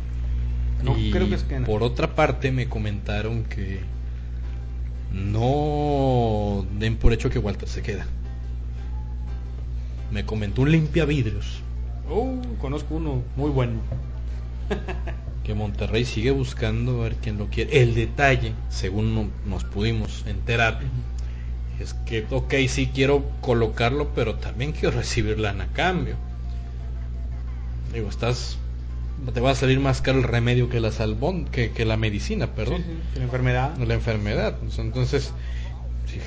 Speaker 1: No
Speaker 2: Y
Speaker 1: creo que es que
Speaker 2: por otra parte me comentaron que no den por hecho que Walter se queda. Me comentó un limpia vidrios
Speaker 1: Uh, conozco uno muy bueno.
Speaker 2: que Monterrey sigue buscando a ver quién lo quiere. El detalle, según no- nos pudimos enterar, es que, ok, sí quiero colocarlo, pero también quiero recibir lana a cambio. Digo, estás, te va a salir más caro el remedio que la salbón, que, que la medicina, perdón.
Speaker 1: Sí, sí, La enfermedad.
Speaker 2: la enfermedad. Pues, Entonces,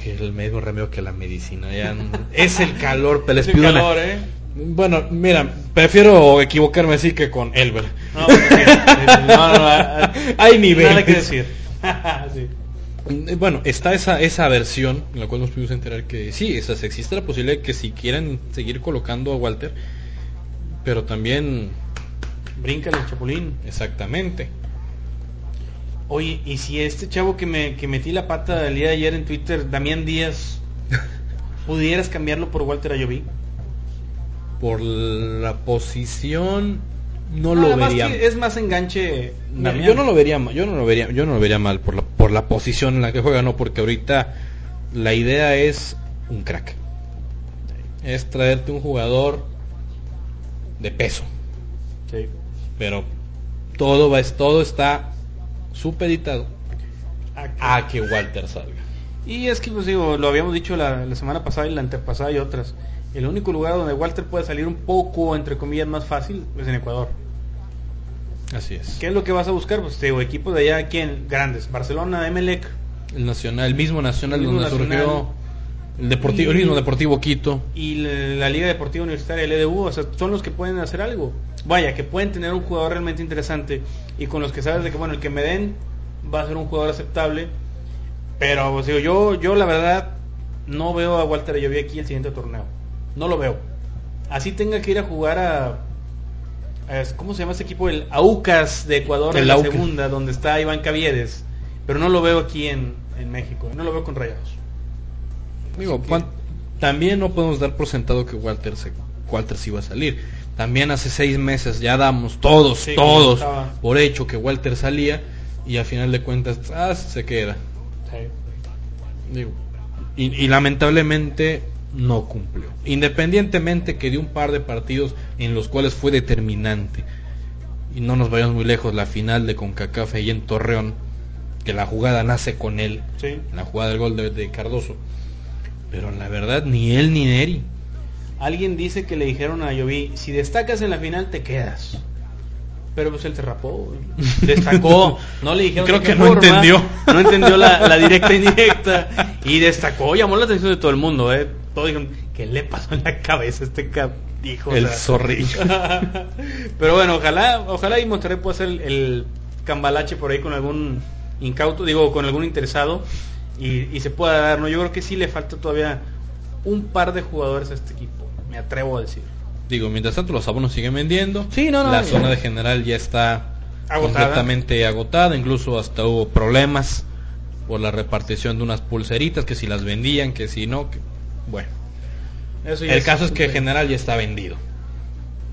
Speaker 2: el medio remedio que la medicina. Ya no- es el calor, pero les pido una-
Speaker 1: calor, ¿eh?
Speaker 2: Bueno, mira, prefiero equivocarme así que con Elber.
Speaker 1: No, no, no, no,
Speaker 2: Hay niveles.
Speaker 1: Nada que decir. Sí.
Speaker 2: Eh, Bueno, está esa, esa versión en la cual nos pudimos enterar que sí, esas, existe la posibilidad de que si quieren seguir colocando a Walter, pero también
Speaker 1: Bríncale el chapulín.
Speaker 2: exactamente.
Speaker 1: Oye, y si este chavo que me que metí la pata el día de ayer en Twitter, Damián Díaz, pudieras cambiarlo por Walter Ayoví?
Speaker 2: Por la posición no lo vería.
Speaker 1: es más enganche.
Speaker 2: Yo no lo vería mal, yo no lo vería, yo no lo vería mal por la, por la posición en la que juega, no, porque ahorita la idea es un crack. Es traerte un jugador de peso,
Speaker 1: Sí.
Speaker 2: pero todo va todo está supeditado a que Walter salga.
Speaker 1: Y es que, pues digo, lo habíamos dicho la, la semana pasada y la antepasada y otras. El único lugar donde Walter puede salir un poco, entre comillas, más fácil es en Ecuador.
Speaker 2: Así es.
Speaker 1: ¿Qué es lo que vas a buscar? Pues te digo, equipos de allá, ¿quién? Grandes. Barcelona, Emelec.
Speaker 2: El nacional, el mismo nacional
Speaker 1: El mismo
Speaker 2: donde
Speaker 1: Nacional.
Speaker 2: surgió el deportivo, el mismo Deportivo Quito.
Speaker 1: y la, la Liga Deportiva Universitaria, el EDU, o sea, son los que pueden hacer algo. Vaya, que pueden tener un jugador realmente interesante y con los que sabes de que, bueno, el que me den va a ser un jugador aceptable. Pero, pues, digo, yo, yo la verdad no veo a Walter Ayoví aquí el siguiente torneo. No lo veo. Así tenga que ir a jugar a, ¿cómo se llama ese equipo? El Aucas de Ecuador
Speaker 2: El
Speaker 1: en la
Speaker 2: Aucas.
Speaker 1: segunda, donde está Iván Caviedes. Pero no lo veo aquí en, en México, no lo veo con Rayados.
Speaker 2: Digo, también no podemos dar por sentado que Walter se, Walter a salir. También hace seis meses ya damos todos,
Speaker 1: Sí,
Speaker 2: todos por hecho que Walter salía y a final de cuentas ah, se queda. Digo, y, y lamentablemente no cumplió. Independientemente que dio un par de partidos en los cuales fue determinante. Y no nos vayamos muy lejos, la final de CONCACAF ahí en Torreón, que la jugada nace con él,
Speaker 1: Sí.
Speaker 2: la jugada del gol de, de Cardoso. Pero la verdad, ni él ni Neri.
Speaker 1: Alguien dice que le dijeron a Yovi, si destacas en la final te quedas. Pero pues él se rapó, destacó, no le dijeron
Speaker 2: Creo
Speaker 1: de
Speaker 2: que no
Speaker 1: forma,
Speaker 2: entendió.
Speaker 1: no entendió la, la directa indirecta y destacó, llamó la atención de todo el mundo, eh. Todos dijeron, ¿qué le pasó en la cabeza a este? Dijo,
Speaker 2: el zorrillo.
Speaker 1: Pero bueno, ojalá, ojalá y Monterrey pueda hacer el, el cambalache por ahí con algún incauto, digo, con algún interesado y, y se pueda dar, ¿no? Yo creo que sí le falta todavía un par de jugadores a este equipo, me atrevo a decir.
Speaker 2: Digo, mientras tanto los abonos siguen vendiendo.
Speaker 1: Sí, no, no,
Speaker 2: La zona de general ya está
Speaker 1: Agotada.
Speaker 2: completamente agotada. Incluso hasta hubo problemas por la repartición de unas pulseritas, que si las vendían, que si no. que- Bueno,
Speaker 1: Eso ya
Speaker 2: el caso es que general ya está vendido.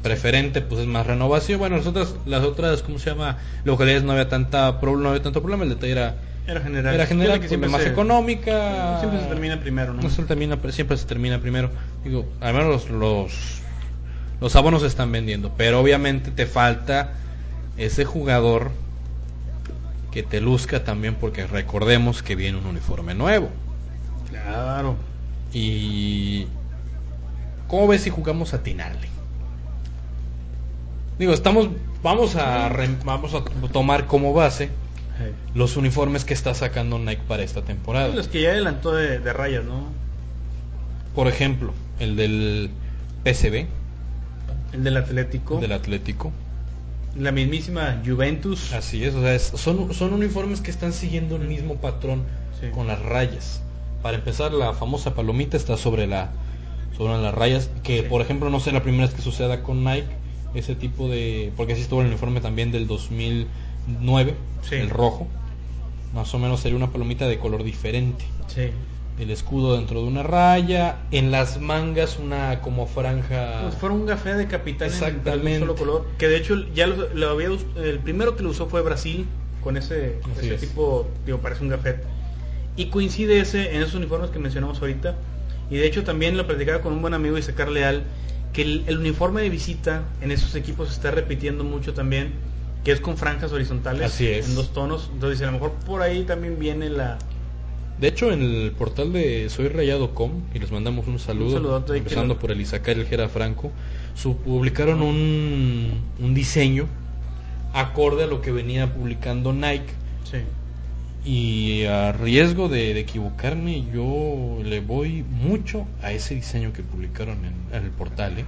Speaker 2: Preferente, pues es más renovación. Bueno, las otras, las otras, ¿cómo se llama? Localidades no había tanta no había tanto problema. El detalle era,
Speaker 1: era general.
Speaker 2: era general,
Speaker 1: que
Speaker 2: pues,
Speaker 1: siempre
Speaker 2: más
Speaker 1: se-
Speaker 2: económica.
Speaker 1: Siempre se termina primero, ¿no?
Speaker 2: No se termina, siempre se termina primero. Digo, al menos los, los, los abonos se están vendiendo. Pero obviamente te falta ese jugador que te luzca también porque recordemos que viene un uniforme nuevo.
Speaker 1: Claro.
Speaker 2: Y... ¿Cómo ves si jugamos a atinarle? Digo, estamos... Vamos a, re- vamos a tomar como base los uniformes que está sacando Nike para esta temporada.
Speaker 1: Los que ya adelantó de, de rayas, ¿no?
Speaker 2: Por ejemplo, el del PSV,
Speaker 1: El del Atlético.
Speaker 2: del Atlético.
Speaker 1: La mismísima Juventus.
Speaker 2: Así es, o sea, es- son, son uniformes que están siguiendo el mismo patrón
Speaker 1: Sí.
Speaker 2: con las rayas. Para empezar, la famosa palomita está sobre la sobre las rayas, que
Speaker 1: Sí.
Speaker 2: por ejemplo no sé la primera vez que suceda con Nike, ese tipo de... porque así estuvo el uniforme también del 2009,
Speaker 1: Sí.
Speaker 2: el rojo. Más o menos sería una palomita de color diferente.
Speaker 1: Sí.
Speaker 2: El escudo dentro de una raya, en las mangas una como franja...
Speaker 1: Si fuera un café de capitán en-
Speaker 2: Exactamente.
Speaker 1: de un solo color. Que de hecho ya lo, lo había el primero que lo usó fue Brasil con ese, ese
Speaker 2: es.
Speaker 1: tipo, digo, parece un café. Y coincide ese en esos uniformes que mencionamos ahorita. Y de hecho también lo platicaba con un buen amigo Isacar Leal, que el, el uniforme de visita en esos equipos se está repitiendo mucho también, que es con franjas horizontales
Speaker 2: Así es.
Speaker 1: en dos tonos. Entonces a lo mejor por ahí también viene la...
Speaker 2: De hecho, en el portal de soyrayado.com, y les mandamos un saludo,
Speaker 1: Un que
Speaker 2: empezando por el Isacar el Gera Franco, su, publicaron un, un diseño acorde a lo que venía publicando Nike.
Speaker 1: Sí.
Speaker 2: Y a riesgo de, de equivocarme, yo le voy mucho a ese diseño que publicaron en, en el portal. ¿eh?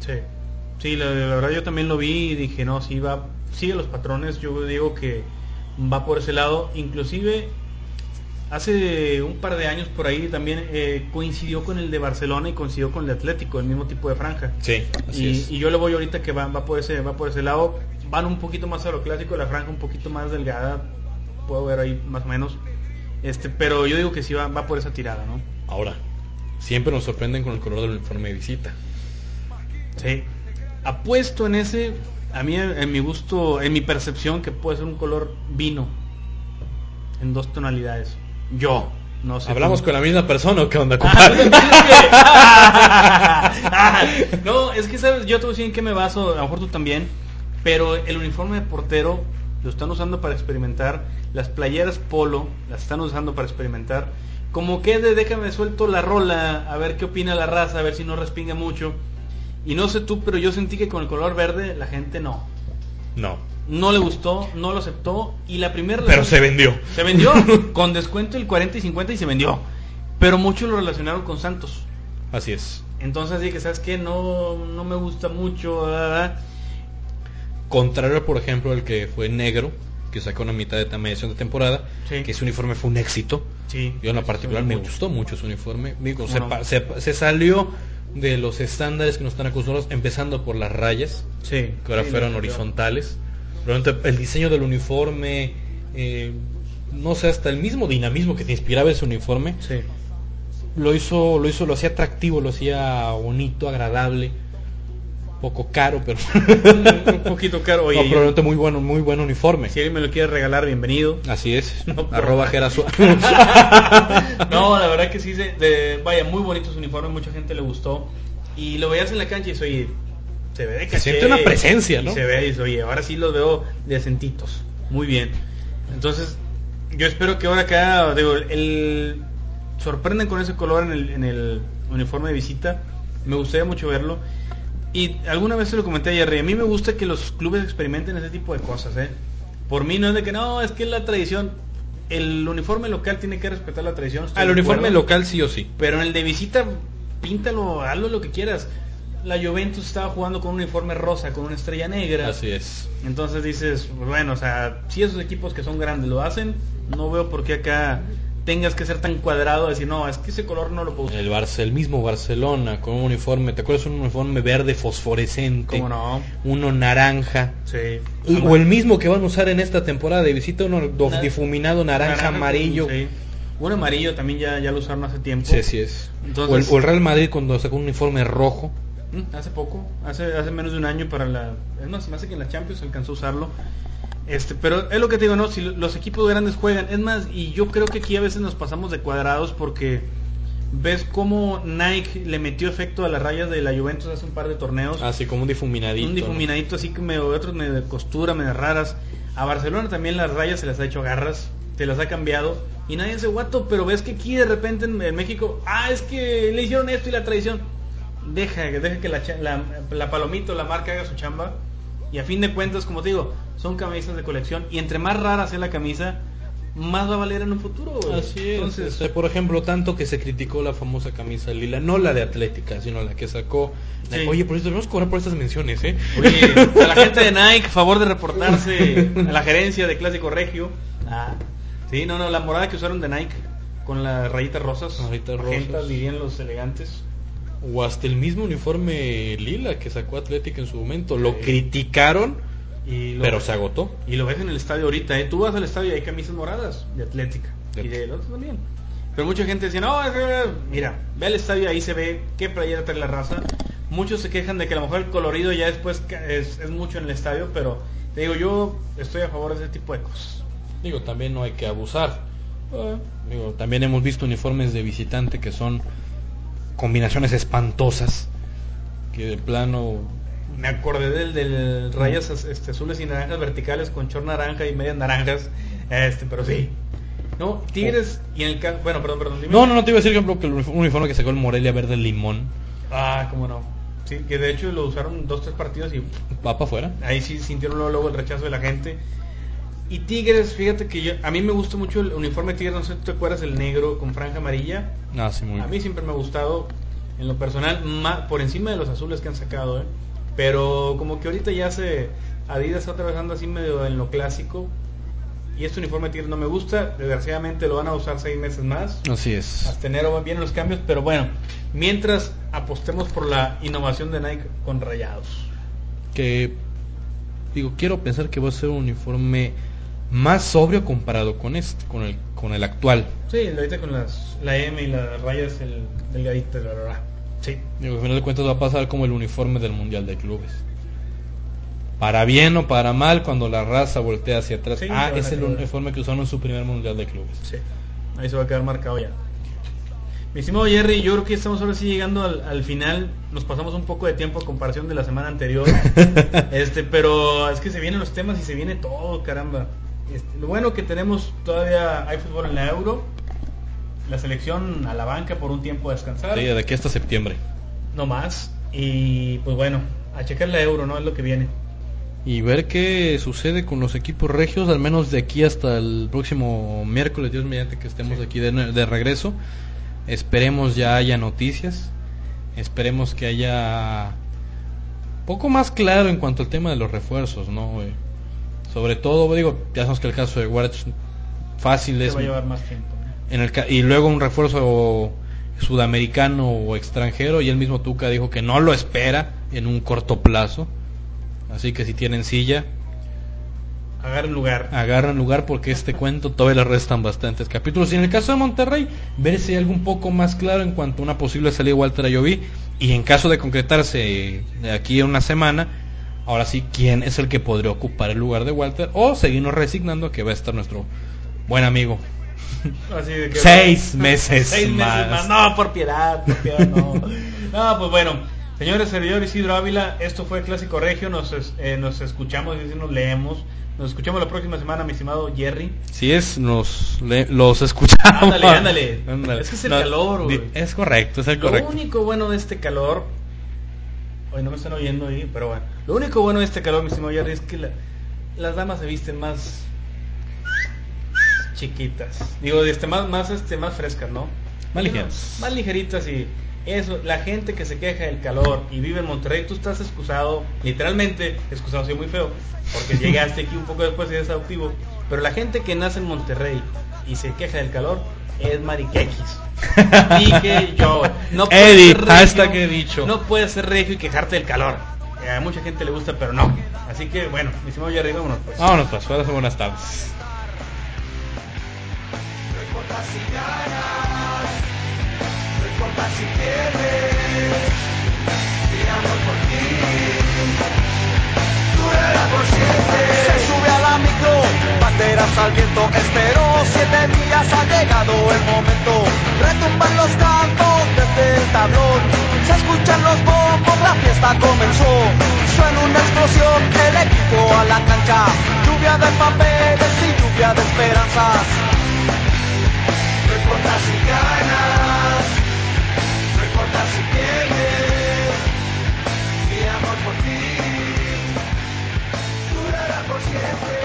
Speaker 1: Sí, sí, la, la verdad yo también lo vi y dije, no, sí va, sigue los patrones, yo digo que va por ese lado, inclusive hace un par de años por ahí también eh, coincidió con el de Barcelona y coincidió con el de Atlético, el mismo tipo de franja.
Speaker 2: Sí, así
Speaker 1: Y,
Speaker 2: es.
Speaker 1: y yo le voy ahorita que va, va por ese va por ese lado, van un poquito más a lo clásico, la franja un poquito más delgada, puedo ver ahí más o menos. Este, pero yo digo que sí va, va por esa tirada, ¿no?
Speaker 2: Ahora, siempre nos sorprenden con el color del uniforme de visita.
Speaker 1: Sí. Apuesto en ese, a mí en mi gusto, en mi percepción, que puede ser un color vino. En dos tonalidades. Yo, no sé.
Speaker 2: ¿Hablamos con la misma persona o qué onda,
Speaker 1: Ah,
Speaker 2: compadre?
Speaker 1: es que- no, es que sabes, yo te voy a decir en qué me baso, a lo mejor tú también, pero el uniforme de portero lo están usando para experimentar, las playeras polo las están usando para experimentar, como que de déjame suelto la rola, a ver qué opina la raza, a ver si no respinga mucho. Y no sé tú, pero yo sentí que con el color verde la gente no.
Speaker 2: No.
Speaker 1: No le gustó, no lo aceptó y la primera
Speaker 2: Pero se vendió.
Speaker 1: se vendió con descuento el 40 y 50 y se vendió. Pero muchos lo relacionaron con Santos.
Speaker 2: Así es.
Speaker 1: Entonces dije, ¿sabes qué? No, no me gusta mucho. ¿verdad?
Speaker 2: Contrario, por ejemplo, al que fue negro, que sacó una mitad de mediación de temporada,
Speaker 1: Sí.
Speaker 2: que ese uniforme fue un éxito.
Speaker 1: Sí.
Speaker 2: Yo en la particular me
Speaker 1: Mucho.
Speaker 2: gustó mucho su uniforme. Digo, se, se, se salió de los estándares que nos están acostumbrados, empezando por las rayas,
Speaker 1: Sí.
Speaker 2: que ahora
Speaker 1: Sí,
Speaker 2: fueron
Speaker 1: lo-
Speaker 2: horizontales. Realmente el diseño del uniforme, eh, no sé, hasta el mismo dinamismo que te inspiraba ese uniforme,
Speaker 1: Sí.
Speaker 2: lo hizo, lo hizo, lo hacía atractivo, lo hacía bonito, agradable, poco caro, pero
Speaker 1: un poquito caro. Oye,
Speaker 2: no, probablemente muy bueno, muy buen uniforme.
Speaker 1: si alguien me lo quiere regalar, bienvenido.
Speaker 2: Así es.
Speaker 1: No,
Speaker 2: Arroba
Speaker 1: no, la verdad que sí, se- de- vaya, muy bonito su uniforme, mucha gente le gustó. Y lo veías en la cancha y oye, se ve de
Speaker 2: Se
Speaker 1: caché.
Speaker 2: siente una presencia,
Speaker 1: Y
Speaker 2: ¿no?
Speaker 1: se ve y oye, ahora sí los veo decentitos. Muy bien. Entonces, yo espero que ahora acá, digo, el sorprenden con ese color en el, en el uniforme de visita. Me gustaría mucho verlo. Y alguna vez se lo comenté a Jerry, a mí me gusta que los clubes experimenten ese tipo de cosas, ¿eh? Por mí no es de que no, es que la tradición. El uniforme local tiene que respetar la tradición.
Speaker 2: Al uniforme local sí o sí.
Speaker 1: Pero en el de visita, píntalo, hazlo lo que quieras. La Juventus estaba jugando con un uniforme rosa, con una estrella negra.
Speaker 2: Así es.
Speaker 1: Entonces dices, bueno, o sea, si esos equipos que son grandes lo hacen, no veo por qué acá tengas que ser tan cuadrado, decir, no, es que ese color no lo puedo usar.
Speaker 2: El, Barce- el mismo Barcelona con un uniforme, ¿te acuerdas? Un uniforme verde fosforescente.
Speaker 1: ¿Cómo no?
Speaker 2: Uno naranja.
Speaker 1: Sí.
Speaker 2: Y- o el mismo que van a usar en esta temporada de visita, uno do-
Speaker 1: Na-
Speaker 2: difuminado naranja, amarillo.
Speaker 1: Sí. Un amarillo también ya, ya lo usaron hace tiempo.
Speaker 2: Sí, así es.
Speaker 1: Entonces-
Speaker 2: o, el, o el Real Madrid cuando sacó un uniforme rojo.
Speaker 1: Mm, Hace poco, hace, hace menos de un año para la... Es más, se me hace que en la Champions alcanzó a usarlo. Este, pero es lo que te digo, ¿no? Si lo- los equipos grandes juegan, es más, y yo creo que aquí a veces nos pasamos de cuadrados porque ves cómo Nike le metió efecto a las rayas de la Juventus hace un par de torneos.
Speaker 2: Así como un difuminadito.
Speaker 1: un difuminadito así que me, otros medio de costura, medio raras. A Barcelona también las rayas se las ha hecho garras, te las ha cambiado. Y nadie hace guato, pero ves que aquí de repente en, en México, ah, es que le hicieron esto y la tradición. Deja, deja que la, la, la palomito, la marca haga su chamba. Y a fin de cuentas, como te digo, son camisas de colección. Y entre más rara sea la camisa, más va a valer en un futuro. güey.
Speaker 2: Así es.
Speaker 1: Entonces,
Speaker 2: este, por ejemplo, tanto que se criticó la famosa camisa lila, no la de Atlética, sino la que sacó.
Speaker 1: Sí.
Speaker 2: Oye, por eso debemos cobrar por estas menciones, ¿eh?
Speaker 1: Oye, a la gente de Nike, favor de reportarse a la gerencia de Clásico Regio. Ah, sí, no, no, la morada que usaron de Nike con las rayitas rosas.
Speaker 2: Rayitas
Speaker 1: magentas,
Speaker 2: rosas.
Speaker 1: dirían los elegantes.
Speaker 2: O hasta el mismo uniforme lila que sacó Atlética en su momento. Lo
Speaker 1: Sí.
Speaker 2: criticaron,
Speaker 1: Y lo,
Speaker 2: pero se agotó.
Speaker 1: Y lo ves en el estadio ahorita, ¿eh? Tú vas al estadio y hay camisas moradas de Atlética.
Speaker 2: De-
Speaker 1: Y del otro también. Pero mucha gente decía, no, mira, ve al estadio, ahí se ve qué playera trae la raza. Muchos se quejan de que a lo mejor el colorido ya después es, es mucho en el estadio, pero te digo, yo estoy a favor de ese tipo de cosas.
Speaker 2: Digo, también no hay que abusar. Ah, digo, también hemos visto uniformes de visitante que son combinaciones espantosas. Que de plano.
Speaker 1: Me acordé del, del rayas este, azules y naranjas verticales con chor naranja y medias naranjas. Este, pero sí. No, Tigres y en el caso. Bueno, perdón, perdón. dime.
Speaker 2: No, no, no te iba a decir, que el uniforme- un uniforme que sacó el Morelia verde limón
Speaker 1: Ah, cómo no. Sí, que de hecho lo usaron dos, tres partidos y
Speaker 2: va para afuera.
Speaker 1: ahí sí sintieron luego, luego el rechazo de la gente. Y Tigres, fíjate que yo, a mí me gusta mucho el uniforme de Tigres, no sé si te acuerdas, el negro con franja amarilla.
Speaker 2: Ah, sí, muy
Speaker 1: A mí siempre me ha gustado, en lo personal, por encima de los azules que han sacado, ¿eh? Pero como que ahorita ya se Adidas está trabajando así medio en lo clásico. Y este uniforme de Tigres no me gusta, desgraciadamente lo van a usar seis meses más.
Speaker 2: Así es.
Speaker 1: Hasta enero vienen los cambios, pero bueno, mientras apostemos por la innovación de Nike con rayados.
Speaker 2: Que digo, quiero pensar que va a ser un uniforme más sobrio comparado con este, con el con el actual.
Speaker 1: Sí, ahorita con las, la M y las rayas el delgadito, la verdad. Sí.
Speaker 2: Digo, al final de cuentas va a pasar como el uniforme del Mundial de Clubes. Para bien o para mal, cuando la raza voltea hacia atrás.
Speaker 1: Sí,
Speaker 2: ah, es el
Speaker 1: quedar.
Speaker 2: uniforme que usaron en su primer Mundial de Clubes.
Speaker 1: Sí, ahí se va a quedar marcado ya. Mi estimado Jerry, yo creo que estamos ahora sí llegando al, al final. Nos pasamos un poco de tiempo a comparación de la semana anterior. este, pero es que se vienen los temas y se viene todo, caramba. Este, lo bueno que tenemos todavía hay fútbol en la Euro. La selección a la banca por un tiempo a descansar.
Speaker 2: Sí, de aquí hasta septiembre.
Speaker 1: No más. Y pues bueno, a checar la Euro, ¿no? Es lo que viene.
Speaker 2: Y ver qué sucede con los equipos regios, al menos de aquí hasta el próximo miércoles, Dios mediante que estemos
Speaker 1: Sí.
Speaker 2: aquí de, de regreso. Esperemos ya haya noticias. Esperemos que haya poco más claro en cuanto al tema de los refuerzos, ¿no? Eh, sobre todo, digo, ya sabemos que el caso de Warts fácil es
Speaker 1: va a llevar más tiempo. ¿no?
Speaker 2: en el y luego un refuerzo sudamericano o extranjero y el mismo Tuca dijo que no lo espera en un corto plazo. Así que si tienen silla,
Speaker 1: Agarren lugar.
Speaker 2: agarran lugar porque este cuento todavía le restan bastantes capítulos. Y en el caso de Monterrey, ver si hay algo un poco más claro en cuanto a una posible salida de Walter Ayoví. Y en caso de concretarse de aquí a una semana, ahora sí, ¿quién es el que podría ocupar el lugar de Walter? O seguirnos resignando que va a estar nuestro buen amigo.
Speaker 1: Así de que-
Speaker 2: Seis meses
Speaker 1: Seis meses
Speaker 2: más.
Speaker 1: más. No, por piedad, por piedad, no. no, pues bueno. Señores, servidor Isidro Ávila, esto fue Clásico Regio. Nos, eh, nos escuchamos y nos leemos. Nos escuchamos la próxima semana, mi estimado Jerry.
Speaker 2: Si es, nos le- los escuchamos.
Speaker 1: Ándale, ándale. Es que es el calor, güey.
Speaker 2: Es correcto, es el
Speaker 1: Lo
Speaker 2: correcto.
Speaker 1: único bueno de este calor. Hoy no me están oyendo ahí, pero bueno. Lo único bueno de este calor, mi estimado Jerry, es que la- las damas se visten más chiquitas. Digo, este, más, más, este, más frescas, ¿no?
Speaker 2: Más ligeras.
Speaker 1: Más ligeritas y Eso, la gente que se queja del calor y vive en Monterrey, tú estás excusado, literalmente, excusado, soy muy feo, porque llegaste aquí un poco después y eres adoptivo, pero la gente que nace en Monterrey y se queja del calor es mariquequis. Dije yo, no puedes
Speaker 2: Eddie,
Speaker 1: ser regio,
Speaker 2: hashtag he dicho.
Speaker 1: No puedes ser regio y quejarte del calor. Eh, A mucha gente le gusta, pero no. Así que bueno, mi estimado Jerry, vámonos pues.
Speaker 2: Vámonos, pues, buenas, buenas tardes.
Speaker 3: No importa si ganas, no importa si pierdes, tiramos por ti. Tú eras por siempre.
Speaker 4: Se sube a la micro, banderas al viento. Esperó siete días, ha llegado el momento. Retumban los cantos desde el tablón. Se escuchan los bombos, la fiesta comenzó. Suena una explosión, el equipo a la cancha. Lluvia de papeles y lluvia de esperanzas.
Speaker 3: No importa si ganas,
Speaker 4: no importa si pierdes. Mi amor por ti durará por siempre.